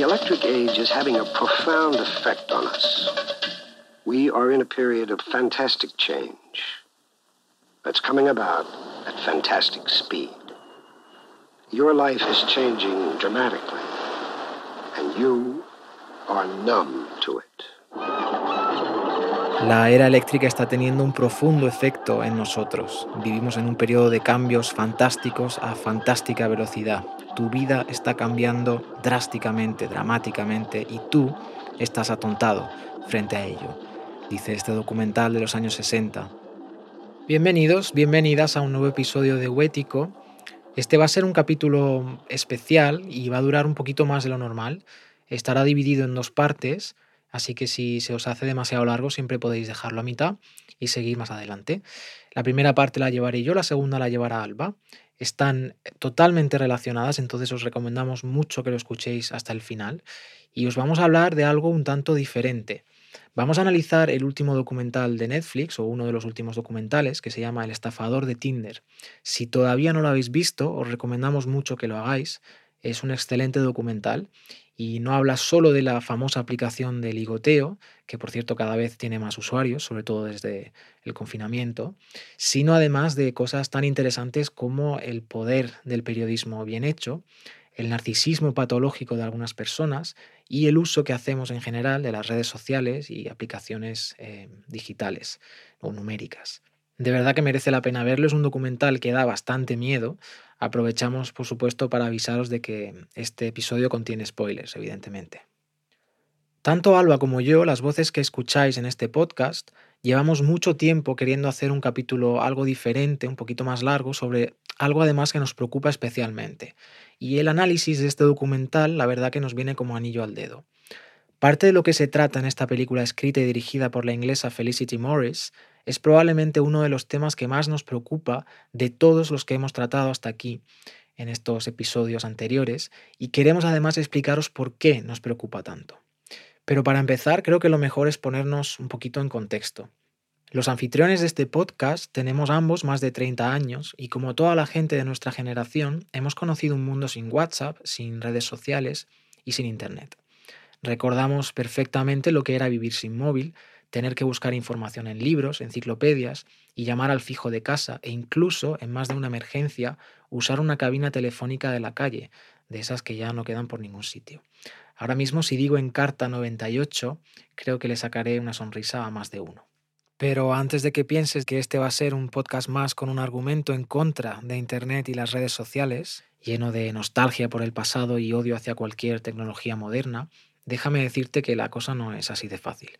The electric age is having a profound effect on us. We are in a period of fantastic change that's coming about at fantastic speed. Your life is changing dramatically, and you are numb to it. La era eléctrica está teniendo un profundo efecto en nosotros. Vivimos en un periodo de cambios fantásticos a fantástica velocidad. Tu vida está cambiando drásticamente, dramáticamente, y tú estás atontado frente a ello, dice este documental de los años 60. Bienvenidos, bienvenidas a un nuevo episodio de Huético. Este va a ser un capítulo especial y va a durar un poquito más de lo normal. Estará dividido en dos partes. Así que si se os hace demasiado largo, siempre podéis dejarlo a mitad y seguir más adelante. La primera parte la llevaré yo, la segunda la llevará Alba. Están totalmente relacionadas, entonces os recomendamos mucho que lo escuchéis hasta el final. Y os vamos a hablar de algo un tanto diferente. Vamos a analizar el último documental de Netflix, o uno de los últimos documentales, que se llama El estafador de Tinder. Si todavía no lo habéis visto, os recomendamos mucho que lo hagáis. Es un excelente documental y no habla solo de la famosa aplicación de ligoteo, que por cierto cada vez tiene más usuarios, sobre todo desde el confinamiento, sino además de cosas tan interesantes como el poder del periodismo bien hecho, el narcisismo patológico de algunas personas y el uso que hacemos en general de las redes sociales y aplicaciones eh, digitales o numéricas. De verdad que merece la pena verlo, es un documental que da bastante miedo, Aprovechamos, por supuesto, para avisaros de que este episodio contiene spoilers, evidentemente. Tanto Alba como yo, las voces que escucháis en este podcast, llevamos mucho tiempo queriendo hacer un capítulo algo diferente, un poquito más largo, sobre algo además que nos preocupa especialmente. Y el análisis de este documental, la verdad que nos viene como anillo al dedo. Parte de lo que se trata en esta película escrita y dirigida por la inglesa Felicity Morris es probablemente uno de los temas que más nos preocupa de todos los que hemos tratado hasta aquí en estos episodios anteriores y queremos además explicaros por qué nos preocupa tanto. Pero para empezar creo que lo mejor es ponernos un poquito en contexto. Los anfitriones de este podcast tenemos ambos más de 30 años y como toda la gente de nuestra generación hemos conocido un mundo sin WhatsApp, sin redes sociales y sin Internet. Recordamos perfectamente lo que era vivir sin móvil, tener que buscar información en libros, enciclopedias y llamar al fijo de casa e incluso, en más de una emergencia, usar una cabina telefónica de la calle, de esas que ya no quedan por ningún sitio. Ahora mismo si digo en carta 98, creo que le sacaré una sonrisa a más de uno. Pero antes de que pienses que este va a ser un podcast más con un argumento en contra de Internet y las redes sociales, lleno de nostalgia por el pasado y odio hacia cualquier tecnología moderna, déjame decirte que la cosa no es así de fácil.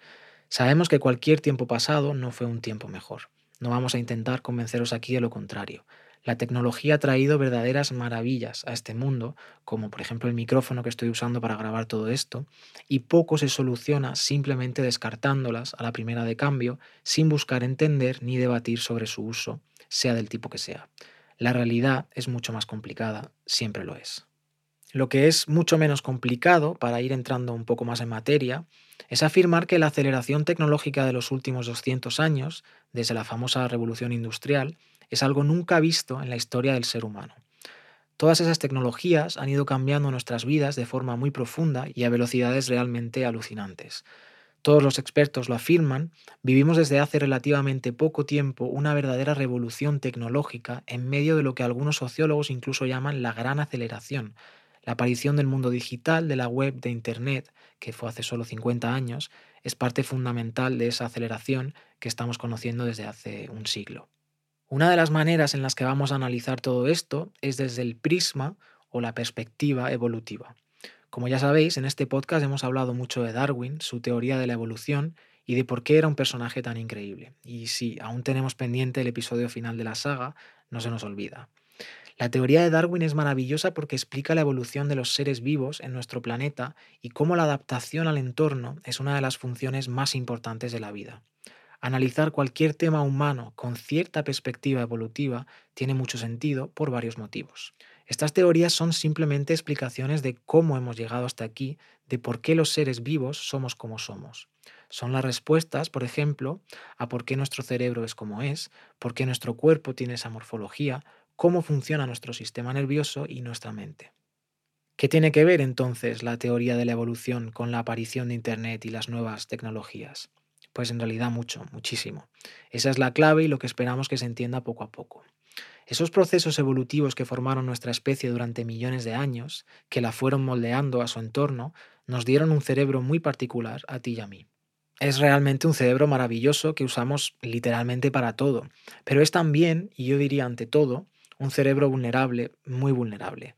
Sabemos que cualquier tiempo pasado no fue un tiempo mejor. No vamos a intentar convenceros aquí de lo contrario. La tecnología ha traído verdaderas maravillas a este mundo, como por ejemplo el micrófono que estoy usando para grabar todo esto, y poco se soluciona simplemente descartándolas a la primera de cambio, sin buscar entender ni debatir sobre su uso, sea del tipo que sea. La realidad es mucho más complicada, siempre lo es. Lo que es mucho menos complicado, para ir entrando un poco más en materia, es afirmar que la aceleración tecnológica de los últimos 200 años, desde la famosa revolución industrial, es algo nunca visto en la historia del ser humano. Todas esas tecnologías han ido cambiando nuestras vidas de forma muy profunda y a velocidades realmente alucinantes. Todos los expertos lo afirman, vivimos desde hace relativamente poco tiempo una verdadera revolución tecnológica en medio de lo que algunos sociólogos incluso llaman la gran aceleración, la aparición del mundo digital, de la web, de Internet, que fue hace solo 50 años, es parte fundamental de esa aceleración que estamos conociendo desde hace un siglo. Una de las maneras en las que vamos a analizar todo esto es desde el prisma o la perspectiva evolutiva. Como ya sabéis, en este podcast hemos hablado mucho de Darwin, su teoría de la evolución y de por qué era un personaje tan increíble. Y si aún tenemos pendiente el episodio final de la saga, no se nos olvida. La teoría de Darwin es maravillosa porque explica la evolución de los seres vivos en nuestro planeta y cómo la adaptación al entorno es una de las funciones más importantes de la vida. Analizar cualquier tema humano con cierta perspectiva evolutiva tiene mucho sentido por varios motivos. Estas teorías son simplemente explicaciones de cómo hemos llegado hasta aquí, de por qué los seres vivos somos como somos. Son las respuestas, por ejemplo, a por qué nuestro cerebro es como es, por qué nuestro cuerpo tiene esa morfología, cómo funciona nuestro sistema nervioso y nuestra mente. ¿Qué tiene que ver entonces la teoría de la evolución con la aparición de Internet y las nuevas tecnologías? Pues en realidad mucho, muchísimo. Esa es la clave y lo que esperamos que se entienda poco a poco. Esos procesos evolutivos que formaron nuestra especie durante millones de años, que la fueron moldeando a su entorno, nos dieron un cerebro muy particular a ti y a mí. Es realmente un cerebro maravilloso que usamos literalmente para todo, pero es también, y yo diría ante todo, un cerebro vulnerable, muy vulnerable.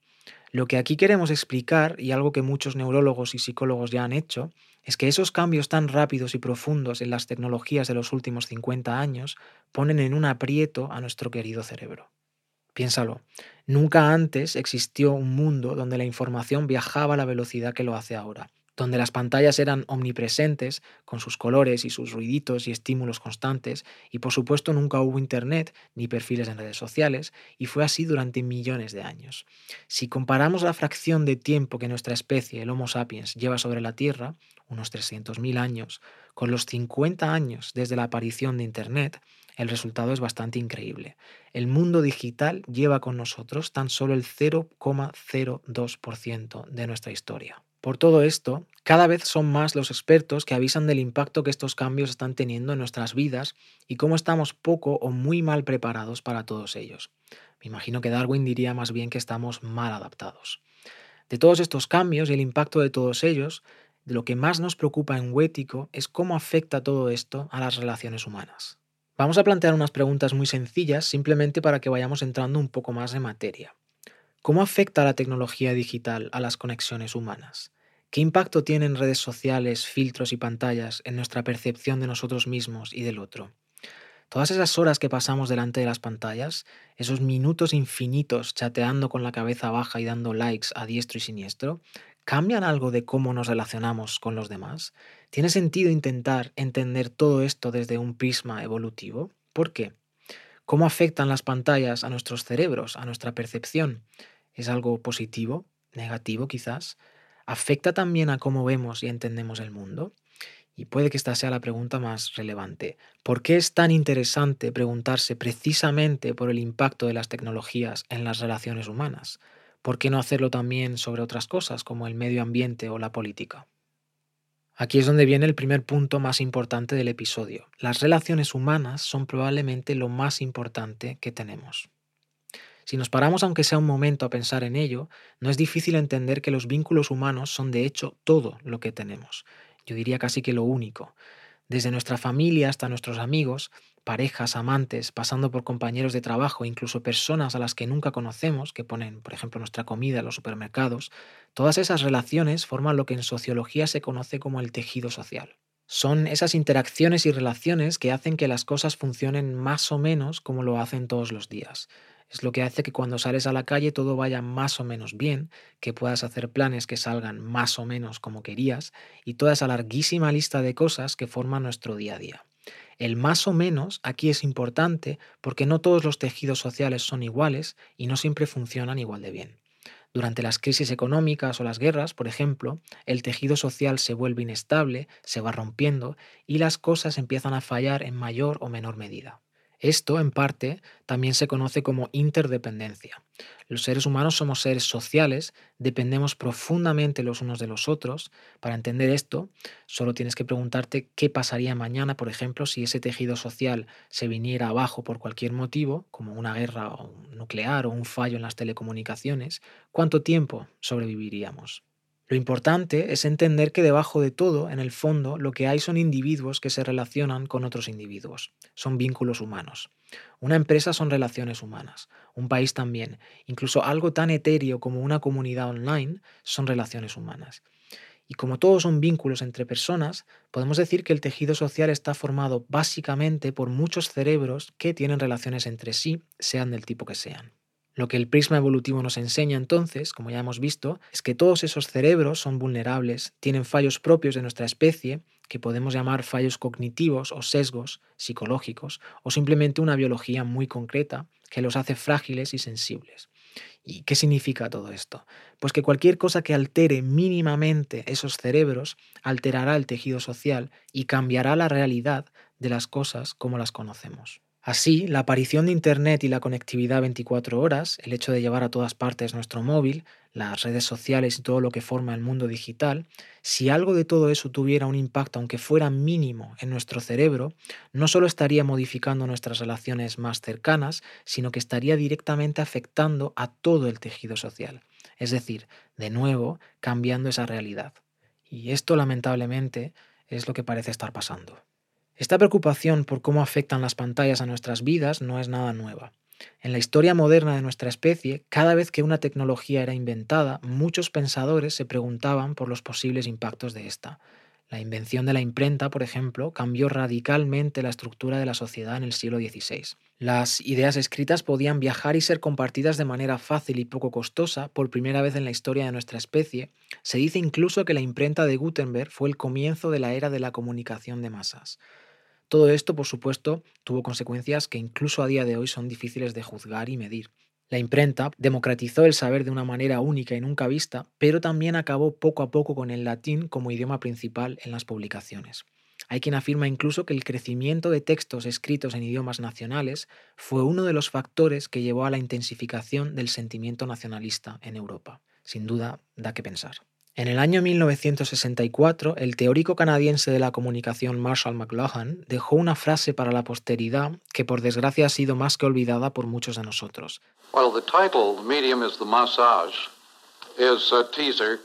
Lo que aquí queremos explicar, y algo que muchos neurólogos y psicólogos ya han hecho, es que esos cambios tan rápidos y profundos en las tecnologías de los últimos 50 años ponen en un aprieto a nuestro querido cerebro. Piénsalo, nunca antes existió un mundo donde la información viajaba a la velocidad que lo hace ahora donde las pantallas eran omnipresentes, con sus colores y sus ruiditos y estímulos constantes, y por supuesto nunca hubo Internet ni perfiles en redes sociales, y fue así durante millones de años. Si comparamos la fracción de tiempo que nuestra especie, el Homo sapiens, lleva sobre la Tierra, unos 300.000 años, con los 50 años desde la aparición de Internet, el resultado es bastante increíble. El mundo digital lleva con nosotros tan solo el 0,02% de nuestra historia. Por todo esto, cada vez son más los expertos que avisan del impacto que estos cambios están teniendo en nuestras vidas y cómo estamos poco o muy mal preparados para todos ellos. Me imagino que Darwin diría más bien que estamos mal adaptados. De todos estos cambios y el impacto de todos ellos, lo que más nos preocupa en Huético es cómo afecta todo esto a las relaciones humanas. Vamos a plantear unas preguntas muy sencillas simplemente para que vayamos entrando un poco más en materia. ¿Cómo afecta la tecnología digital a las conexiones humanas? ¿Qué impacto tienen redes sociales, filtros y pantallas en nuestra percepción de nosotros mismos y del otro? Todas esas horas que pasamos delante de las pantallas, esos minutos infinitos chateando con la cabeza baja y dando likes a diestro y siniestro, ¿cambian algo de cómo nos relacionamos con los demás? ¿Tiene sentido intentar entender todo esto desde un prisma evolutivo? ¿Por qué? ¿Cómo afectan las pantallas a nuestros cerebros, a nuestra percepción? ¿Es algo positivo? ¿Negativo quizás? ¿Afecta también a cómo vemos y entendemos el mundo? Y puede que esta sea la pregunta más relevante. ¿Por qué es tan interesante preguntarse precisamente por el impacto de las tecnologías en las relaciones humanas? ¿Por qué no hacerlo también sobre otras cosas como el medio ambiente o la política? Aquí es donde viene el primer punto más importante del episodio. Las relaciones humanas son probablemente lo más importante que tenemos. Si nos paramos aunque sea un momento a pensar en ello, no es difícil entender que los vínculos humanos son de hecho todo lo que tenemos. Yo diría casi que lo único. Desde nuestra familia hasta nuestros amigos, parejas, amantes, pasando por compañeros de trabajo, incluso personas a las que nunca conocemos, que ponen, por ejemplo, nuestra comida en los supermercados, todas esas relaciones forman lo que en sociología se conoce como el tejido social. Son esas interacciones y relaciones que hacen que las cosas funcionen más o menos como lo hacen todos los días. Es lo que hace que cuando sales a la calle todo vaya más o menos bien, que puedas hacer planes que salgan más o menos como querías y toda esa larguísima lista de cosas que forman nuestro día a día. El más o menos aquí es importante porque no todos los tejidos sociales son iguales y no siempre funcionan igual de bien. Durante las crisis económicas o las guerras, por ejemplo, el tejido social se vuelve inestable, se va rompiendo y las cosas empiezan a fallar en mayor o menor medida. Esto, en parte, también se conoce como interdependencia. Los seres humanos somos seres sociales, dependemos profundamente los unos de los otros. Para entender esto, solo tienes que preguntarte qué pasaría mañana, por ejemplo, si ese tejido social se viniera abajo por cualquier motivo, como una guerra nuclear o un fallo en las telecomunicaciones, ¿cuánto tiempo sobreviviríamos? Lo importante es entender que debajo de todo, en el fondo, lo que hay son individuos que se relacionan con otros individuos. Son vínculos humanos. Una empresa son relaciones humanas. Un país también. Incluso algo tan etéreo como una comunidad online son relaciones humanas. Y como todos son vínculos entre personas, podemos decir que el tejido social está formado básicamente por muchos cerebros que tienen relaciones entre sí, sean del tipo que sean. Lo que el prisma evolutivo nos enseña entonces, como ya hemos visto, es que todos esos cerebros son vulnerables, tienen fallos propios de nuestra especie, que podemos llamar fallos cognitivos o sesgos psicológicos, o simplemente una biología muy concreta que los hace frágiles y sensibles. ¿Y qué significa todo esto? Pues que cualquier cosa que altere mínimamente esos cerebros alterará el tejido social y cambiará la realidad de las cosas como las conocemos. Así, la aparición de Internet y la conectividad 24 horas, el hecho de llevar a todas partes nuestro móvil, las redes sociales y todo lo que forma el mundo digital, si algo de todo eso tuviera un impacto, aunque fuera mínimo, en nuestro cerebro, no solo estaría modificando nuestras relaciones más cercanas, sino que estaría directamente afectando a todo el tejido social. Es decir, de nuevo, cambiando esa realidad. Y esto, lamentablemente, es lo que parece estar pasando. Esta preocupación por cómo afectan las pantallas a nuestras vidas no es nada nueva. En la historia moderna de nuestra especie, cada vez que una tecnología era inventada, muchos pensadores se preguntaban por los posibles impactos de esta. La invención de la imprenta, por ejemplo, cambió radicalmente la estructura de la sociedad en el siglo XVI. Las ideas escritas podían viajar y ser compartidas de manera fácil y poco costosa por primera vez en la historia de nuestra especie. Se dice incluso que la imprenta de Gutenberg fue el comienzo de la era de la comunicación de masas. Todo esto, por supuesto, tuvo consecuencias que incluso a día de hoy son difíciles de juzgar y medir. La imprenta democratizó el saber de una manera única y nunca vista, pero también acabó poco a poco con el latín como idioma principal en las publicaciones. Hay quien afirma incluso que el crecimiento de textos escritos en idiomas nacionales fue uno de los factores que llevó a la intensificación del sentimiento nacionalista en Europa. Sin duda, da que pensar. En el año 1964, el teórico canadiense de la comunicación Marshall McLuhan dejó una frase para la posteridad que por desgracia ha sido más que olvidada por muchos de nosotros. Well, the title, The Medium is the Massage, is a teaser,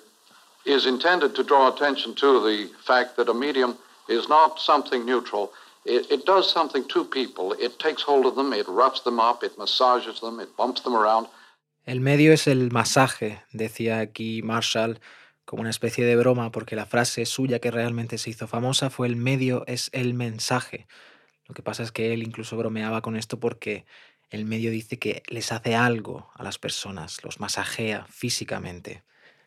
is intended to draw attention to the fact that a medium is not something neutral. It, it does something to people. It takes hold of them, it roughs them up, it massages them, it bumps them around. El medio es el masaje, decía aquí Marshall como una especie de broma, porque la frase suya que realmente se hizo famosa fue el medio es el mensaje. Lo que pasa es que él incluso bromeaba con esto porque el medio dice que les hace algo a las personas, los masajea físicamente.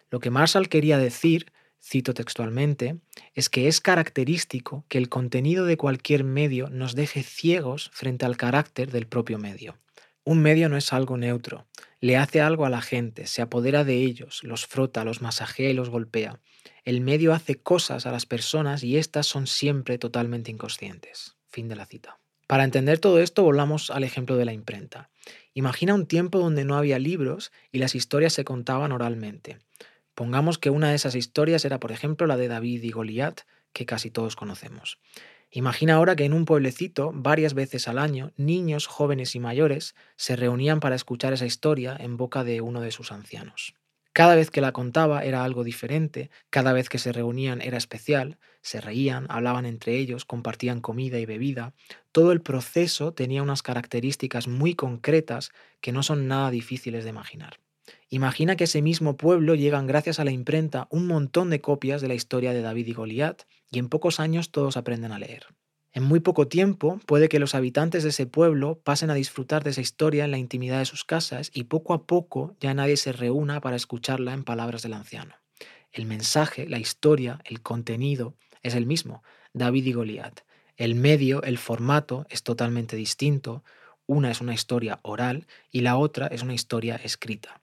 Lo que Marshall quería decir, cito textualmente, es que es característico que el contenido de cualquier medio nos deje ciegos frente al carácter del propio medio. Un medio no es algo neutro, le hace algo a la gente, se apodera de ellos, los frota, los masajea y los golpea. El medio hace cosas a las personas y éstas son siempre totalmente inconscientes. Fin de la cita. Para entender todo esto, volvamos al ejemplo de la imprenta. Imagina un tiempo donde no había libros y las historias se contaban oralmente. Pongamos que una de esas historias era, por ejemplo, la de David y Goliat, que casi todos conocemos. Imagina ahora que en un pueblecito, varias veces al año, niños, jóvenes y mayores se reunían para escuchar esa historia en boca de uno de sus ancianos. Cada vez que la contaba era algo diferente, cada vez que se reunían era especial, se reían, hablaban entre ellos, compartían comida y bebida. Todo el proceso tenía unas características muy concretas que no son nada difíciles de imaginar. Imagina que ese mismo pueblo llegan gracias a la imprenta un montón de copias de la historia de David y Goliat, y en pocos años todos aprenden a leer. En muy poco tiempo puede que los habitantes de ese pueblo pasen a disfrutar de esa historia en la intimidad de sus casas y poco a poco ya nadie se reúna para escucharla en palabras del anciano. El mensaje, la historia, el contenido es el mismo, David y Goliat. El medio, el formato es totalmente distinto. Una es una historia oral y la otra es una historia escrita.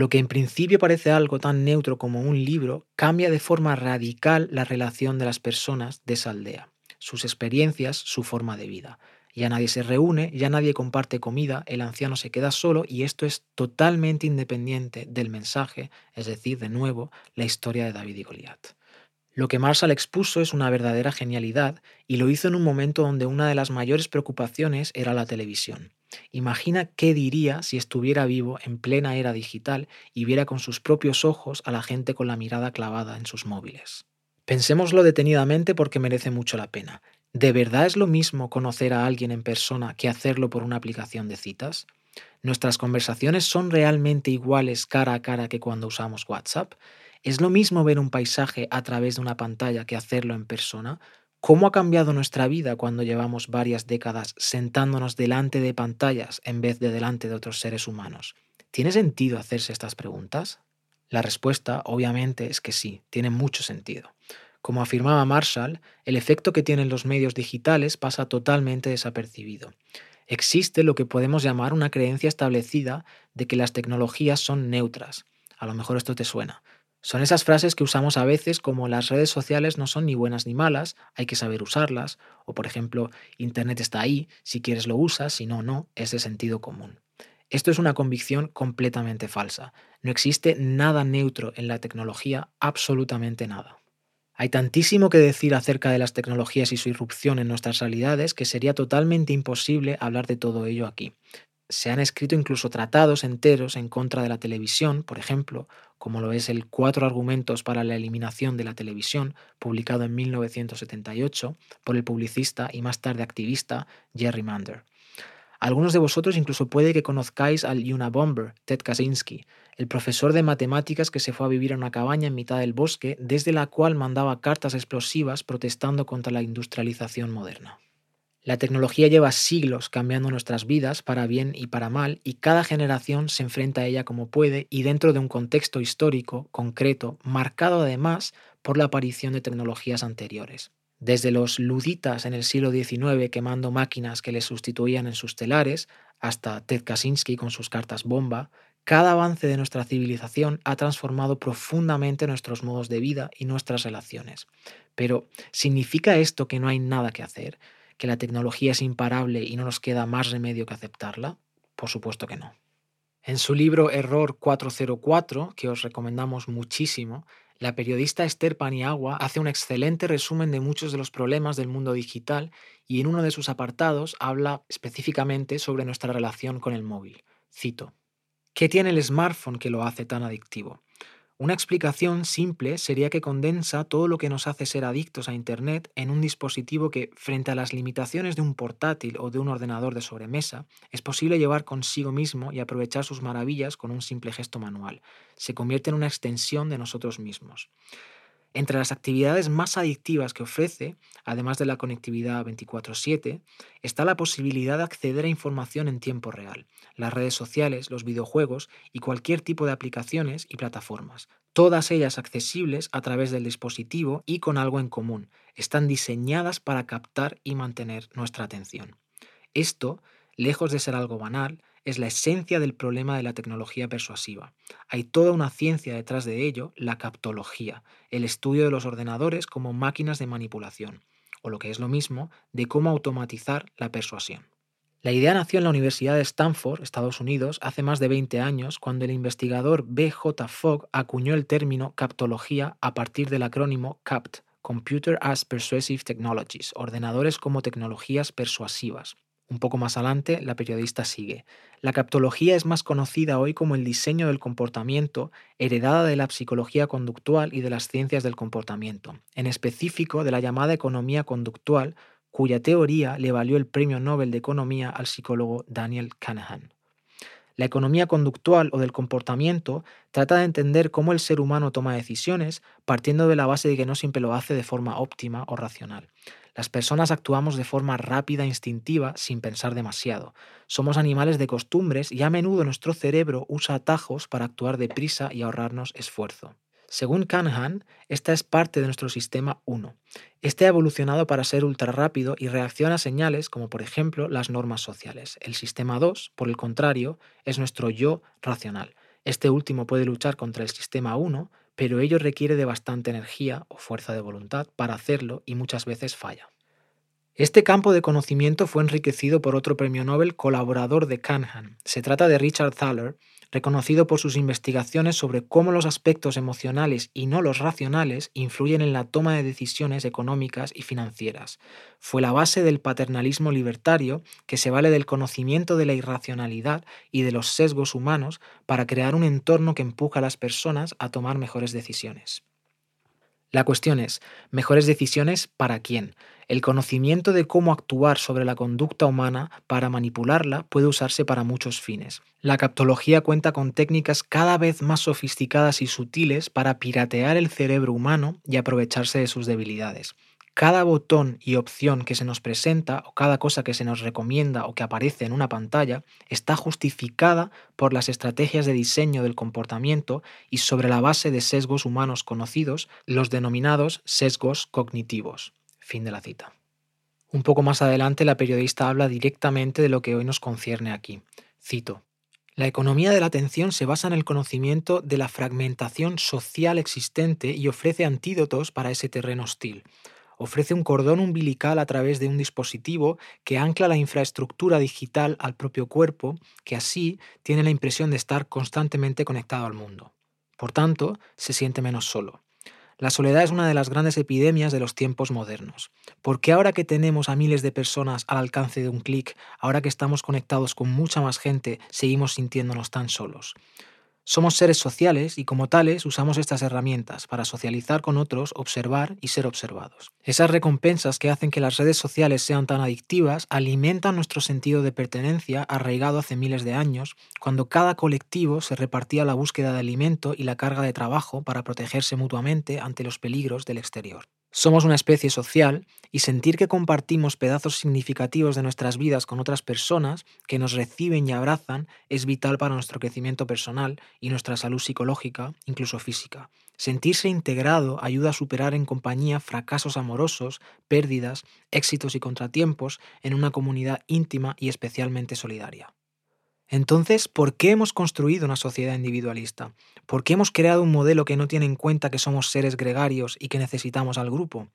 Lo que en principio parece algo tan neutro como un libro cambia de forma radical la relación de las personas de esa aldea, sus experiencias, su forma de vida. Ya nadie se reúne, ya nadie comparte comida, el anciano se queda solo y esto es totalmente independiente del mensaje, es decir, de nuevo, la historia de David y Goliat. Lo que Marshall expuso es una verdadera genialidad y lo hizo en un momento donde una de las mayores preocupaciones era la televisión. Imagina qué diría si estuviera vivo en plena era digital y viera con sus propios ojos a la gente con la mirada clavada en sus móviles. Pensémoslo detenidamente porque merece mucho la pena. ¿De verdad es lo mismo conocer a alguien en persona que hacerlo por una aplicación de citas? ¿Nuestras conversaciones son realmente iguales cara a cara que cuando usamos WhatsApp? ¿Es lo mismo ver un paisaje a través de una pantalla que hacerlo en persona? ¿Cómo ha cambiado nuestra vida cuando llevamos varias décadas sentándonos delante de pantallas en vez de delante de otros seres humanos? ¿Tiene sentido hacerse estas preguntas? La respuesta, obviamente, es que sí, tiene mucho sentido. Como afirmaba Marshall, el efecto que tienen los medios digitales pasa totalmente desapercibido. Existe lo que podemos llamar una creencia establecida de que las tecnologías son neutras. A lo mejor esto te suena. Son esas frases que usamos a veces como las redes sociales no son ni buenas ni malas, hay que saber usarlas, o por ejemplo, Internet está ahí, si quieres lo usas, si no, no, es de sentido común. Esto es una convicción completamente falsa. No existe nada neutro en la tecnología, absolutamente nada. Hay tantísimo que decir acerca de las tecnologías y su irrupción en nuestras realidades que sería totalmente imposible hablar de todo ello aquí se han escrito incluso tratados enteros en contra de la televisión, por ejemplo, como lo es el Cuatro argumentos para la eliminación de la televisión, publicado en 1978 por el publicista y más tarde activista Jerry Mander. Algunos de vosotros incluso puede que conozcáis al Unabomber, Ted Kaczynski, el profesor de matemáticas que se fue a vivir a una cabaña en mitad del bosque, desde la cual mandaba cartas explosivas protestando contra la industrialización moderna. La tecnología lleva siglos cambiando nuestras vidas para bien y para mal y cada generación se enfrenta a ella como puede y dentro de un contexto histórico, concreto, marcado además por la aparición de tecnologías anteriores. Desde los luditas en el siglo XIX quemando máquinas que les sustituían en sus telares, hasta Ted Kaczynski con sus cartas bomba, cada avance de nuestra civilización ha transformado profundamente nuestros modos de vida y nuestras relaciones. Pero, ¿significa esto que no hay nada que hacer? Que la tecnología es imparable y no nos queda más remedio que aceptarla? Por supuesto que no. En su libro Error 404, que os recomendamos muchísimo, la periodista Esther Paniagua hace un excelente resumen de muchos de los problemas del mundo digital y en uno de sus apartados habla específicamente sobre nuestra relación con el móvil. Cito, ¿Qué tiene el smartphone que lo hace tan adictivo? Una explicación simple sería que condensa todo lo que nos hace ser adictos a Internet en un dispositivo que, frente a las limitaciones de un portátil o de un ordenador de sobremesa, es posible llevar consigo mismo y aprovechar sus maravillas con un simple gesto manual. Se convierte en una extensión de nosotros mismos. Entre las actividades más adictivas que ofrece, además de la conectividad 24/7, está la posibilidad de acceder a información en tiempo real, las redes sociales, los videojuegos y cualquier tipo de aplicaciones y plataformas, todas ellas accesibles a través del dispositivo y con algo en común. Están diseñadas para captar y mantener nuestra atención. Esto, lejos de ser algo banal, es la esencia del problema de la tecnología persuasiva. Hay toda una ciencia detrás de ello, la captología, el estudio de los ordenadores como máquinas de manipulación, o lo que es lo mismo, de cómo automatizar la persuasión. La idea nació en la Universidad de Stanford, Estados Unidos, hace más de 20 años, cuando el investigador B.J. Fogg acuñó el término captología a partir del acrónimo CAPT, Computer as Persuasive Technologies, ordenadores como tecnologías persuasivas. Un poco más adelante, la periodista sigue. La captología es más conocida hoy como el diseño del comportamiento, heredada de la psicología conductual y de las ciencias del comportamiento, en específico de la llamada economía conductual, cuya teoría le valió el Premio Nobel de Economía al psicólogo Daniel Kahneman. La economía conductual o del comportamiento trata de entender cómo el ser humano toma decisiones partiendo de la base de que no siempre lo hace de forma óptima o racional. Las personas actuamos de forma rápida e instintiva sin pensar demasiado. Somos animales de costumbres y a menudo nuestro cerebro usa atajos para actuar deprisa y ahorrarnos esfuerzo. Según Kahneman, esta es parte de nuestro sistema 1. Este ha evolucionado para ser ultra rápido y reacciona a señales como por ejemplo las normas sociales. El sistema 2, por el contrario, es nuestro yo racional. Este último puede luchar contra el sistema 1, pero ello requiere de bastante energía o fuerza de voluntad para hacerlo y muchas veces falla. Este campo de conocimiento fue enriquecido por otro premio Nobel colaborador de Kahneman. Se trata de Richard Thaler, reconocido por sus investigaciones sobre cómo los aspectos emocionales y no los racionales influyen en la toma de decisiones económicas y financieras. Fue la base del paternalismo libertario que se vale del conocimiento de la irracionalidad y de los sesgos humanos para crear un entorno que empuja a las personas a tomar mejores decisiones. La cuestión es, ¿mejores decisiones para quién? El conocimiento de cómo actuar sobre la conducta humana para manipularla puede usarse para muchos fines. La captología cuenta con técnicas cada vez más sofisticadas y sutiles para piratear el cerebro humano y aprovecharse de sus debilidades cada botón y opción que se nos presenta o cada cosa que se nos recomienda o que aparece en una pantalla está justificada por las estrategias de diseño del comportamiento y sobre la base de sesgos humanos conocidos, los denominados sesgos cognitivos. Fin de la cita. Un poco más adelante la periodista habla directamente de lo que hoy nos concierne aquí. Cito. La economía de la atención se basa en el conocimiento de la fragmentación social existente y ofrece antídotos para ese terreno hostil. Ofrece un cordón umbilical a través de un dispositivo que ancla la infraestructura digital al propio cuerpo, que así tiene la impresión de estar constantemente conectado al mundo. Por tanto, se siente menos solo. La soledad es una de las grandes epidemias de los tiempos modernos. ¿Por qué ahora que tenemos a miles de personas al alcance de un clic, ahora que estamos conectados con mucha más gente, seguimos sintiéndonos tan solos? Somos seres sociales y como tales usamos estas herramientas para socializar con otros, observar y ser observados. Esas recompensas que hacen que las redes sociales sean tan adictivas alimentan nuestro sentido de pertenencia arraigado hace miles de años, cuando cada colectivo se repartía la búsqueda de alimento y la carga de trabajo para protegerse mutuamente ante los peligros del exterior. Somos una especie social y sentir que compartimos pedazos significativos de nuestras vidas con otras personas que nos reciben y abrazan es vital para nuestro crecimiento personal y nuestra salud psicológica, incluso física. Sentirse integrado ayuda a superar en compañía fracasos amorosos, pérdidas, éxitos y contratiempos en una comunidad íntima y especialmente solidaria. Entonces, ¿por qué hemos construido una sociedad individualista? ¿Por qué hemos creado un modelo que no tiene en cuenta que somos seres gregarios y que necesitamos al grupo?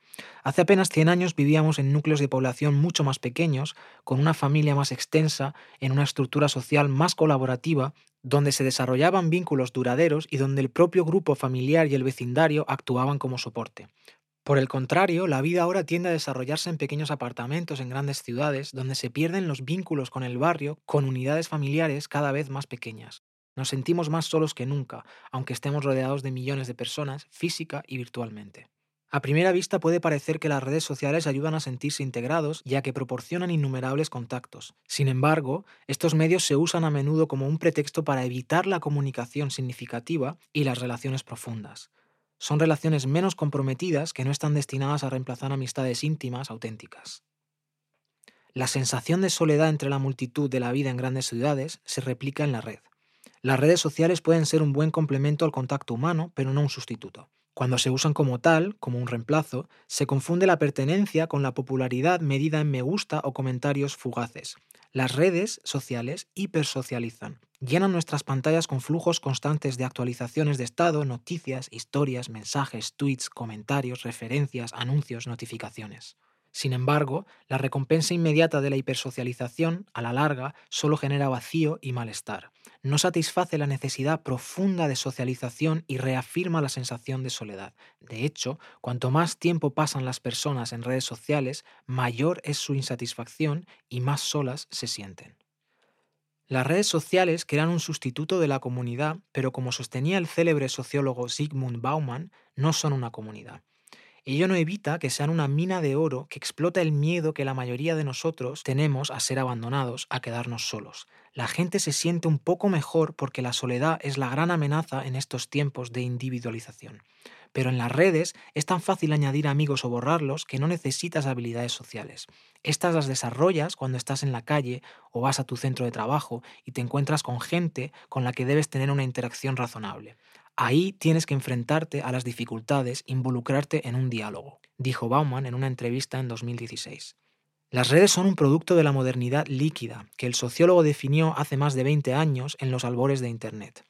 Hace apenas 100 años vivíamos en núcleos de población mucho más pequeños, con una familia más extensa, en una estructura social más colaborativa, donde se desarrollaban vínculos duraderos y donde el propio grupo familiar y el vecindario actuaban como soporte. Por el contrario, la vida ahora tiende a desarrollarse en pequeños apartamentos en grandes ciudades, donde se pierden los vínculos con el barrio, con unidades familiares cada vez más pequeñas. Nos sentimos más solos que nunca, aunque estemos rodeados de millones de personas, física y virtualmente. A primera vista puede parecer que las redes sociales ayudan a sentirse integrados, ya que proporcionan innumerables contactos. Sin embargo, estos medios se usan a menudo como un pretexto para evitar la comunicación significativa y las relaciones profundas. Son relaciones menos comprometidas que no están destinadas a reemplazar amistades íntimas auténticas. La sensación de soledad entre la multitud de la vida en grandes ciudades se replica en la red. Las redes sociales pueden ser un buen complemento al contacto humano, pero no un sustituto. Cuando se usan como tal, como un reemplazo, se confunde la pertenencia con la popularidad medida en me gusta o comentarios fugaces. Las redes sociales hipersocializan, llenan nuestras pantallas con flujos constantes de actualizaciones de estado, noticias, historias, mensajes, tweets, comentarios, referencias, anuncios, notificaciones. Sin embargo, la recompensa inmediata de la hipersocialización, a la larga, solo genera vacío y malestar. No satisface la necesidad profunda de socialización y reafirma la sensación de soledad. De hecho, cuanto más tiempo pasan las personas en redes sociales, mayor es su insatisfacción y más solas se sienten. Las redes sociales crean un sustituto de la comunidad, pero como sostenía el célebre sociólogo Sigmund Bauman, no son una comunidad. Ello no evita que sean una mina de oro que explota el miedo que la mayoría de nosotros tenemos a ser abandonados, a quedarnos solos. La gente se siente un poco mejor porque la soledad es la gran amenaza en estos tiempos de individualización. Pero en las redes es tan fácil añadir amigos o borrarlos que no necesitas habilidades sociales. Estas las desarrollas cuando estás en la calle o vas a tu centro de trabajo y te encuentras con gente con la que debes tener una interacción razonable. Ahí tienes que enfrentarte a las dificultades, involucrarte en un diálogo, dijo Bauman en una entrevista en 2016. Las redes son un producto de la modernidad líquida, que el sociólogo definió hace más de 20 años en los albores de Internet.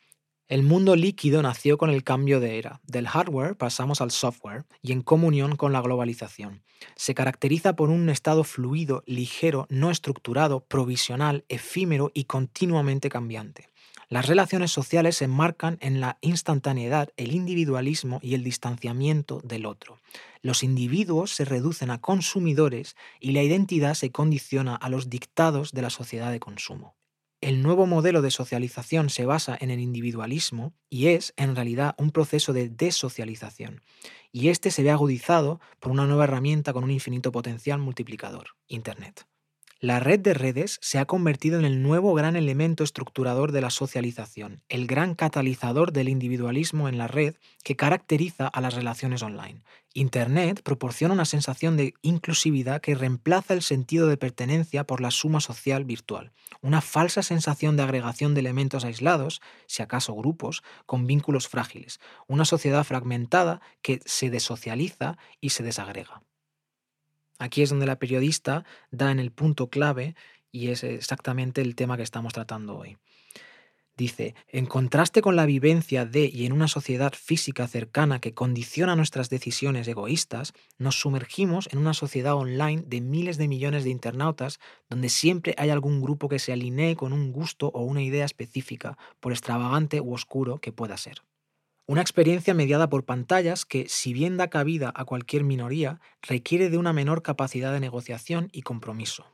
El mundo líquido nació con el cambio de era. Del hardware pasamos al software y en comunión con la globalización. Se caracteriza por un estado fluido, ligero, no estructurado, provisional, efímero y continuamente cambiante. Las relaciones sociales se enmarcan en la instantaneidad, el individualismo y el distanciamiento del otro. Los individuos se reducen a consumidores y la identidad se condiciona a los dictados de la sociedad de consumo. El nuevo modelo de socialización se basa en el individualismo y es, en realidad, un proceso de desocialización. Y este se ve agudizado por una nueva herramienta con un infinito potencial multiplicador, Internet. La red de redes se ha convertido en el nuevo gran elemento estructurador de la socialización, el gran catalizador del individualismo en la red que caracteriza a las relaciones online. Internet proporciona una sensación de inclusividad que reemplaza el sentido de pertenencia por la suma social virtual, una falsa sensación de agregación de elementos aislados, si acaso grupos, con vínculos frágiles, una sociedad fragmentada que se desocializa y se desagrega. Aquí es donde la periodista da en el punto clave y es exactamente el tema que estamos tratando hoy. Dice, en contraste con la vivencia de y en una sociedad física cercana que condiciona nuestras decisiones egoístas, nos sumergimos en una sociedad online de miles de millones de internautas donde siempre hay algún grupo que se alinee con un gusto o una idea específica, por extravagante u oscuro que pueda ser. Una experiencia mediada por pantallas que, si bien da cabida a cualquier minoría, requiere de una menor capacidad de negociación y compromiso.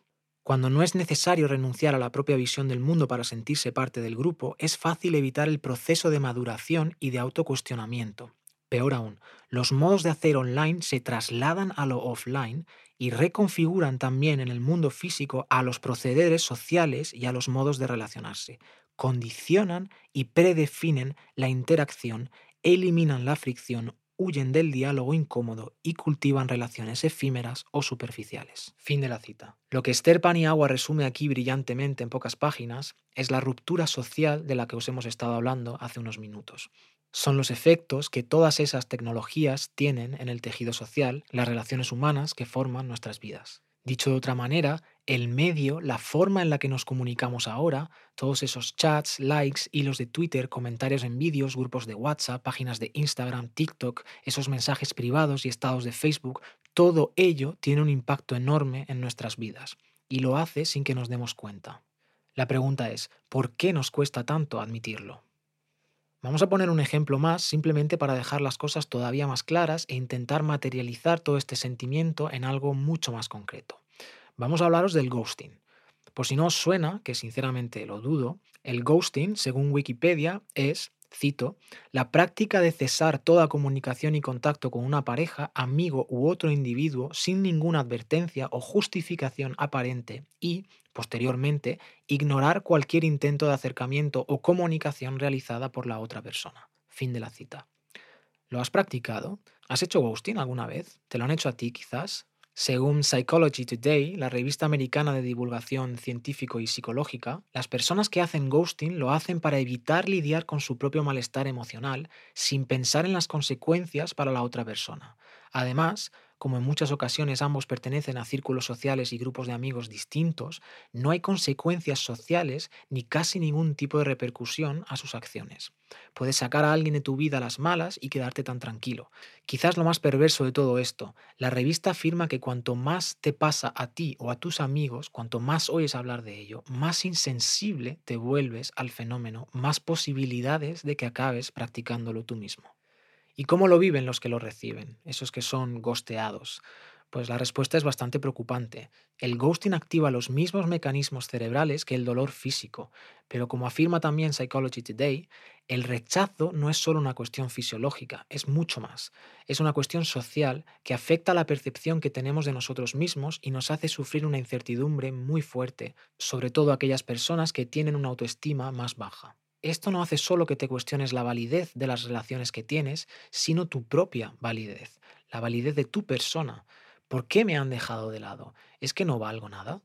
Cuando no es necesario renunciar a la propia visión del mundo para sentirse parte del grupo, es fácil evitar el proceso de maduración y de autocuestionamiento. Peor aún, los modos de hacer online se trasladan a lo offline y reconfiguran también en el mundo físico a los procederes sociales y a los modos de relacionarse. Condicionan y predefinen la interacción, eliminan la fricción huyen del diálogo incómodo y cultivan relaciones efímeras o superficiales. Fin de la cita. Lo que Esther Paniagua resume aquí brillantemente en pocas páginas es la ruptura social de la que os hemos estado hablando hace unos minutos. Son los efectos que todas esas tecnologías tienen en el tejido social, las relaciones humanas que forman nuestras vidas. Dicho de otra manera, el medio, la forma en la que nos comunicamos ahora, todos esos chats, likes, hilos de Twitter, comentarios en vídeos, grupos de WhatsApp, páginas de Instagram, TikTok, esos mensajes privados y estados de Facebook, todo ello tiene un impacto enorme en nuestras vidas y lo hace sin que nos demos cuenta. La pregunta es, ¿por qué nos cuesta tanto admitirlo? Vamos a poner un ejemplo más simplemente para dejar las cosas todavía más claras e intentar materializar todo este sentimiento en algo mucho más concreto. Vamos a hablaros del ghosting. Por si no os suena, que sinceramente lo dudo, el ghosting, según Wikipedia, es, cito, la práctica de cesar toda comunicación y contacto con una pareja, amigo u otro individuo sin ninguna advertencia o justificación aparente y, Posteriormente, ignorar cualquier intento de acercamiento o comunicación realizada por la otra persona. Fin de la cita. ¿Lo has practicado? ¿Has hecho ghosting alguna vez? ¿Te lo han hecho a ti quizás? Según Psychology Today, la revista americana de divulgación científico y psicológica, las personas que hacen ghosting lo hacen para evitar lidiar con su propio malestar emocional sin pensar en las consecuencias para la otra persona. Además, como en muchas ocasiones ambos pertenecen a círculos sociales y grupos de amigos distintos, no hay consecuencias sociales ni casi ningún tipo de repercusión a sus acciones. Puedes sacar a alguien de tu vida las malas y quedarte tan tranquilo. Quizás lo más perverso de todo esto, la revista afirma que cuanto más te pasa a ti o a tus amigos, cuanto más oyes hablar de ello, más insensible te vuelves al fenómeno, más posibilidades de que acabes practicándolo tú mismo. ¿Y cómo lo viven los que lo reciben, esos que son ghosteados? Pues la respuesta es bastante preocupante. El ghosting activa los mismos mecanismos cerebrales que el dolor físico, pero como afirma también Psychology Today, el rechazo no es solo una cuestión fisiológica, es mucho más. Es una cuestión social que afecta la percepción que tenemos de nosotros mismos y nos hace sufrir una incertidumbre muy fuerte, sobre todo aquellas personas que tienen una autoestima más baja esto no hace solo que te cuestiones la validez de las relaciones que tienes, sino tu propia validez, la validez de tu persona. ¿Por qué me han dejado de lado? ¿Es que no valgo nada?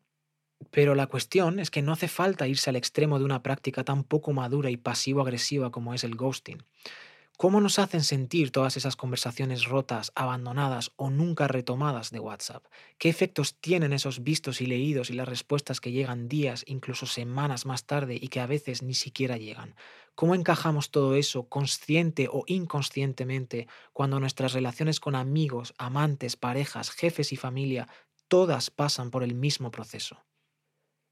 Pero la cuestión es que no hace falta irse al extremo de una práctica tan poco madura y pasivo-agresiva como es el ghosting. ¿Cómo nos hacen sentir todas esas conversaciones rotas, abandonadas o nunca retomadas de WhatsApp? ¿Qué efectos tienen esos vistos y leídos y las respuestas que llegan días, incluso semanas más tarde y que a veces ni siquiera llegan? ¿Cómo encajamos todo eso consciente o inconscientemente cuando nuestras relaciones con amigos, amantes, parejas, jefes y familia, todas pasan por el mismo proceso?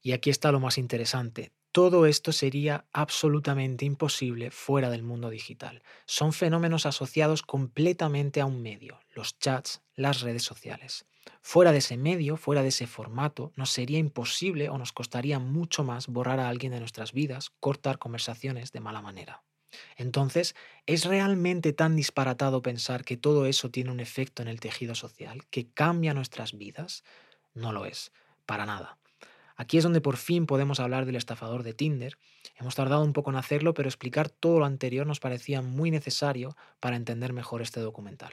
Y aquí está lo más interesante. Todo esto sería absolutamente imposible fuera del mundo digital. Son fenómenos asociados completamente a un medio, los chats, las redes sociales. Fuera de ese medio, fuera de ese formato, nos sería imposible o nos costaría mucho más borrar a alguien de nuestras vidas, cortar conversaciones de mala manera. Entonces, ¿es realmente tan disparatado pensar que todo eso tiene un efecto en el tejido social, que cambia nuestras vidas? No lo es, para nada. Aquí es donde por fin podemos hablar del estafador de Tinder. Hemos tardado un poco en hacerlo, pero explicar todo lo anterior nos parecía muy necesario para entender mejor este documental.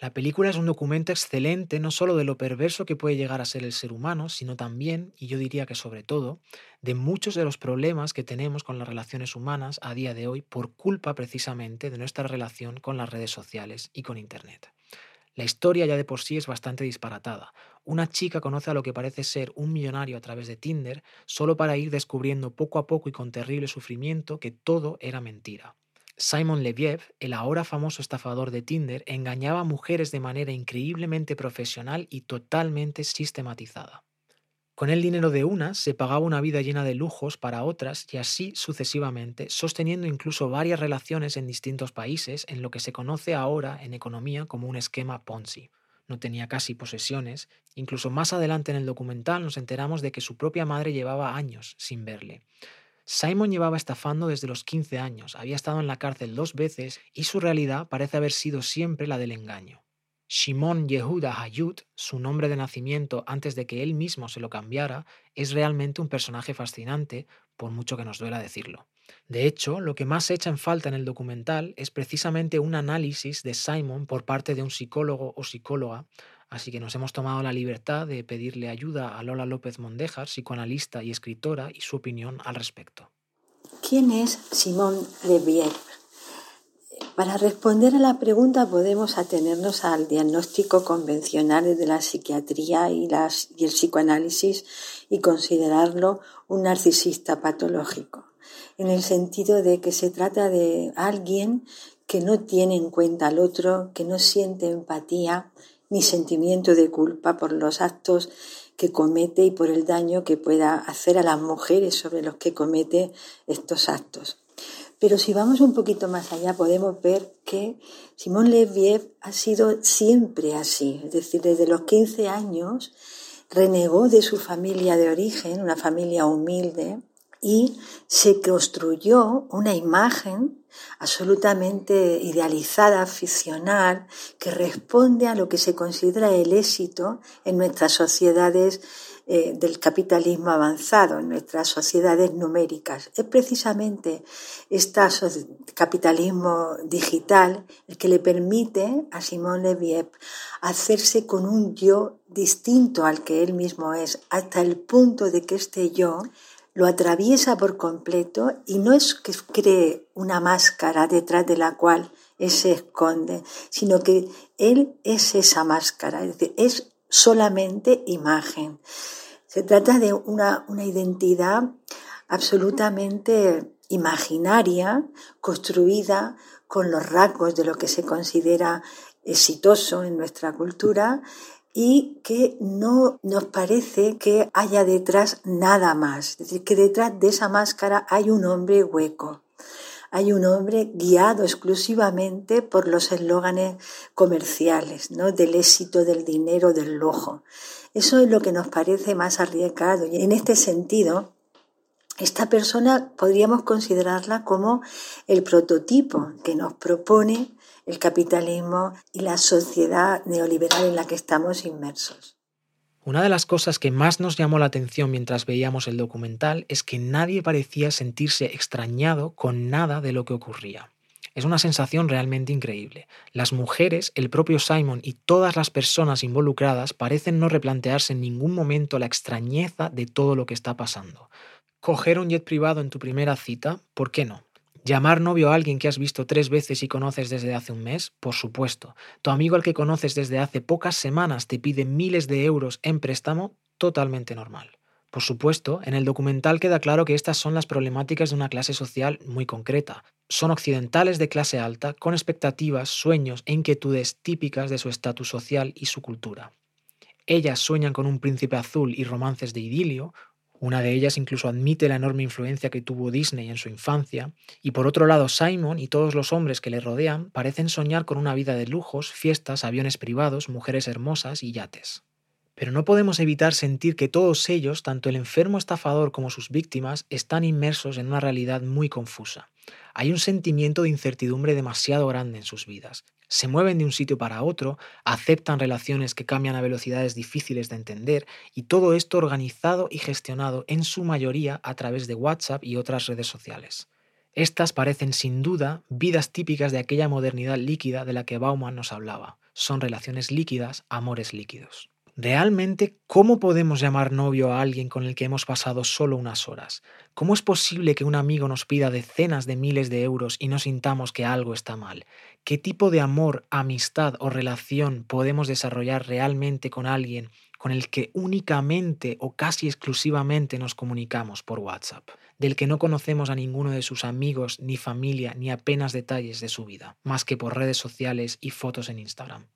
La película es un documento excelente no solo de lo perverso que puede llegar a ser el ser humano, sino también, y yo diría que sobre todo, de muchos de los problemas que tenemos con las relaciones humanas a día de hoy por culpa precisamente de nuestra relación con las redes sociales y con Internet. La historia ya de por sí es bastante disparatada. Una chica conoce a lo que parece ser un millonario a través de Tinder solo para ir descubriendo poco a poco y con terrible sufrimiento que todo era mentira. Simon Leviev, el ahora famoso estafador de Tinder, engañaba a mujeres de manera increíblemente profesional y totalmente sistematizada. Con el dinero de unas se pagaba una vida llena de lujos para otras y así sucesivamente, sosteniendo incluso varias relaciones en distintos países en lo que se conoce ahora en economía como un esquema Ponzi. No tenía casi posesiones, incluso más adelante en el documental nos enteramos de que su propia madre llevaba años sin verle. Simon llevaba estafando desde los 15 años, había estado en la cárcel dos veces y su realidad parece haber sido siempre la del engaño. Shimon Yehuda Hayut, su nombre de nacimiento antes de que él mismo se lo cambiara, es realmente un personaje fascinante, por mucho que nos duela decirlo. De hecho, lo que más echa en falta en el documental es precisamente un análisis de Simon por parte de un psicólogo o psicóloga, así que nos hemos tomado la libertad de pedirle ayuda a Lola López Mondejar, psicoanalista y escritora, y su opinión al respecto. ¿Quién es Simón Levier? Para responder a la pregunta podemos atenernos al diagnóstico convencional de la psiquiatría y, y el psicoanálisis y considerarlo un narcisista patológico, en el sentido de que se trata de alguien que no tiene en cuenta al otro, que no siente empatía ni sentimiento de culpa por los actos que comete y por el daño que pueda hacer a las mujeres sobre los que comete estos actos. Pero si vamos un poquito más allá, podemos ver que Simón Leviev ha sido siempre así. Es decir, desde los 15 años renegó de su familia de origen, una familia humilde, y se construyó una imagen absolutamente idealizada, ficcional, que responde a lo que se considera el éxito en nuestras sociedades eh, del capitalismo avanzado en nuestras sociedades numéricas. Es precisamente este capitalismo digital el que le permite a Simón Leviev hacerse con un yo distinto al que él mismo es, hasta el punto de que este yo lo atraviesa por completo y no es que cree una máscara detrás de la cual se esconde, sino que él es esa máscara, es decir, es solamente imagen. Se trata de una, identidad absolutamente imaginaria, construida con los rasgos de lo que se considera exitoso en nuestra cultura y que no nos parece que haya detrás nada más. Es decir, que detrás de esa máscara hay un hombre hueco. Hay un hombre guiado exclusivamente por los eslóganes comerciales, ¿no? Del éxito, del dinero, del lujo. Eso es lo que nos parece más arriesgado. Y en este sentido, esta persona podríamos considerarla como el prototipo que nos propone el capitalismo y la sociedad neoliberal en la que estamos inmersos. Una de las cosas que más nos llamó la atención mientras veíamos el documental es que nadie parecía sentirse extrañado con nada de lo que ocurría. Es una sensación realmente increíble. Las mujeres, el propio Simon y todas las personas involucradas parecen no replantearse en ningún momento la extrañeza de todo lo que está pasando. Coger un jet privado en tu primera cita, ¿por qué no? Llamar novio a alguien que has visto tres veces y conoces desde hace un mes, por supuesto. Tu amigo al que conoces desde hace pocas semanas te pide miles de euros en préstamo, totalmente normal. Por supuesto, en el documental queda claro que estas son las problemáticas de una clase social muy concreta. Son occidentales de clase alta, con expectativas, sueños e inquietudes típicas de su estatus social y su cultura. Ellas sueñan con un príncipe azul y romances de idilio, una de ellas incluso admite la enorme influencia que tuvo Disney en su infancia, y por otro lado Simon y todos los hombres que le rodean parecen soñar con una vida de lujos, fiestas, aviones privados, mujeres hermosas y yates. Pero no podemos evitar sentir que todos ellos, tanto el enfermo estafador como sus víctimas, están inmersos en una realidad muy confusa. Hay un sentimiento de incertidumbre demasiado grande en sus vidas. Se mueven de un sitio para otro, aceptan relaciones que cambian a velocidades difíciles de entender y todo esto organizado y gestionado en su mayoría a través de WhatsApp y otras redes sociales. Estas parecen sin duda vidas típicas de aquella modernidad líquida de la que Bauman nos hablaba. Son relaciones líquidas, amores líquidos. Realmente, ¿cómo podemos llamar novio a alguien con el que hemos pasado solo unas horas? ¿Cómo es posible que un amigo nos pida decenas de miles de euros y no sintamos que algo está mal? qué tipo de amor, amistad o relación podemos desarrollar realmente con alguien con el que únicamente o casi exclusivamente nos comunicamos por WhatsApp, del que no conocemos a ninguno de sus amigos, ni familia, ni apenas detalles de su vida, más que por redes sociales y fotos en Instagram.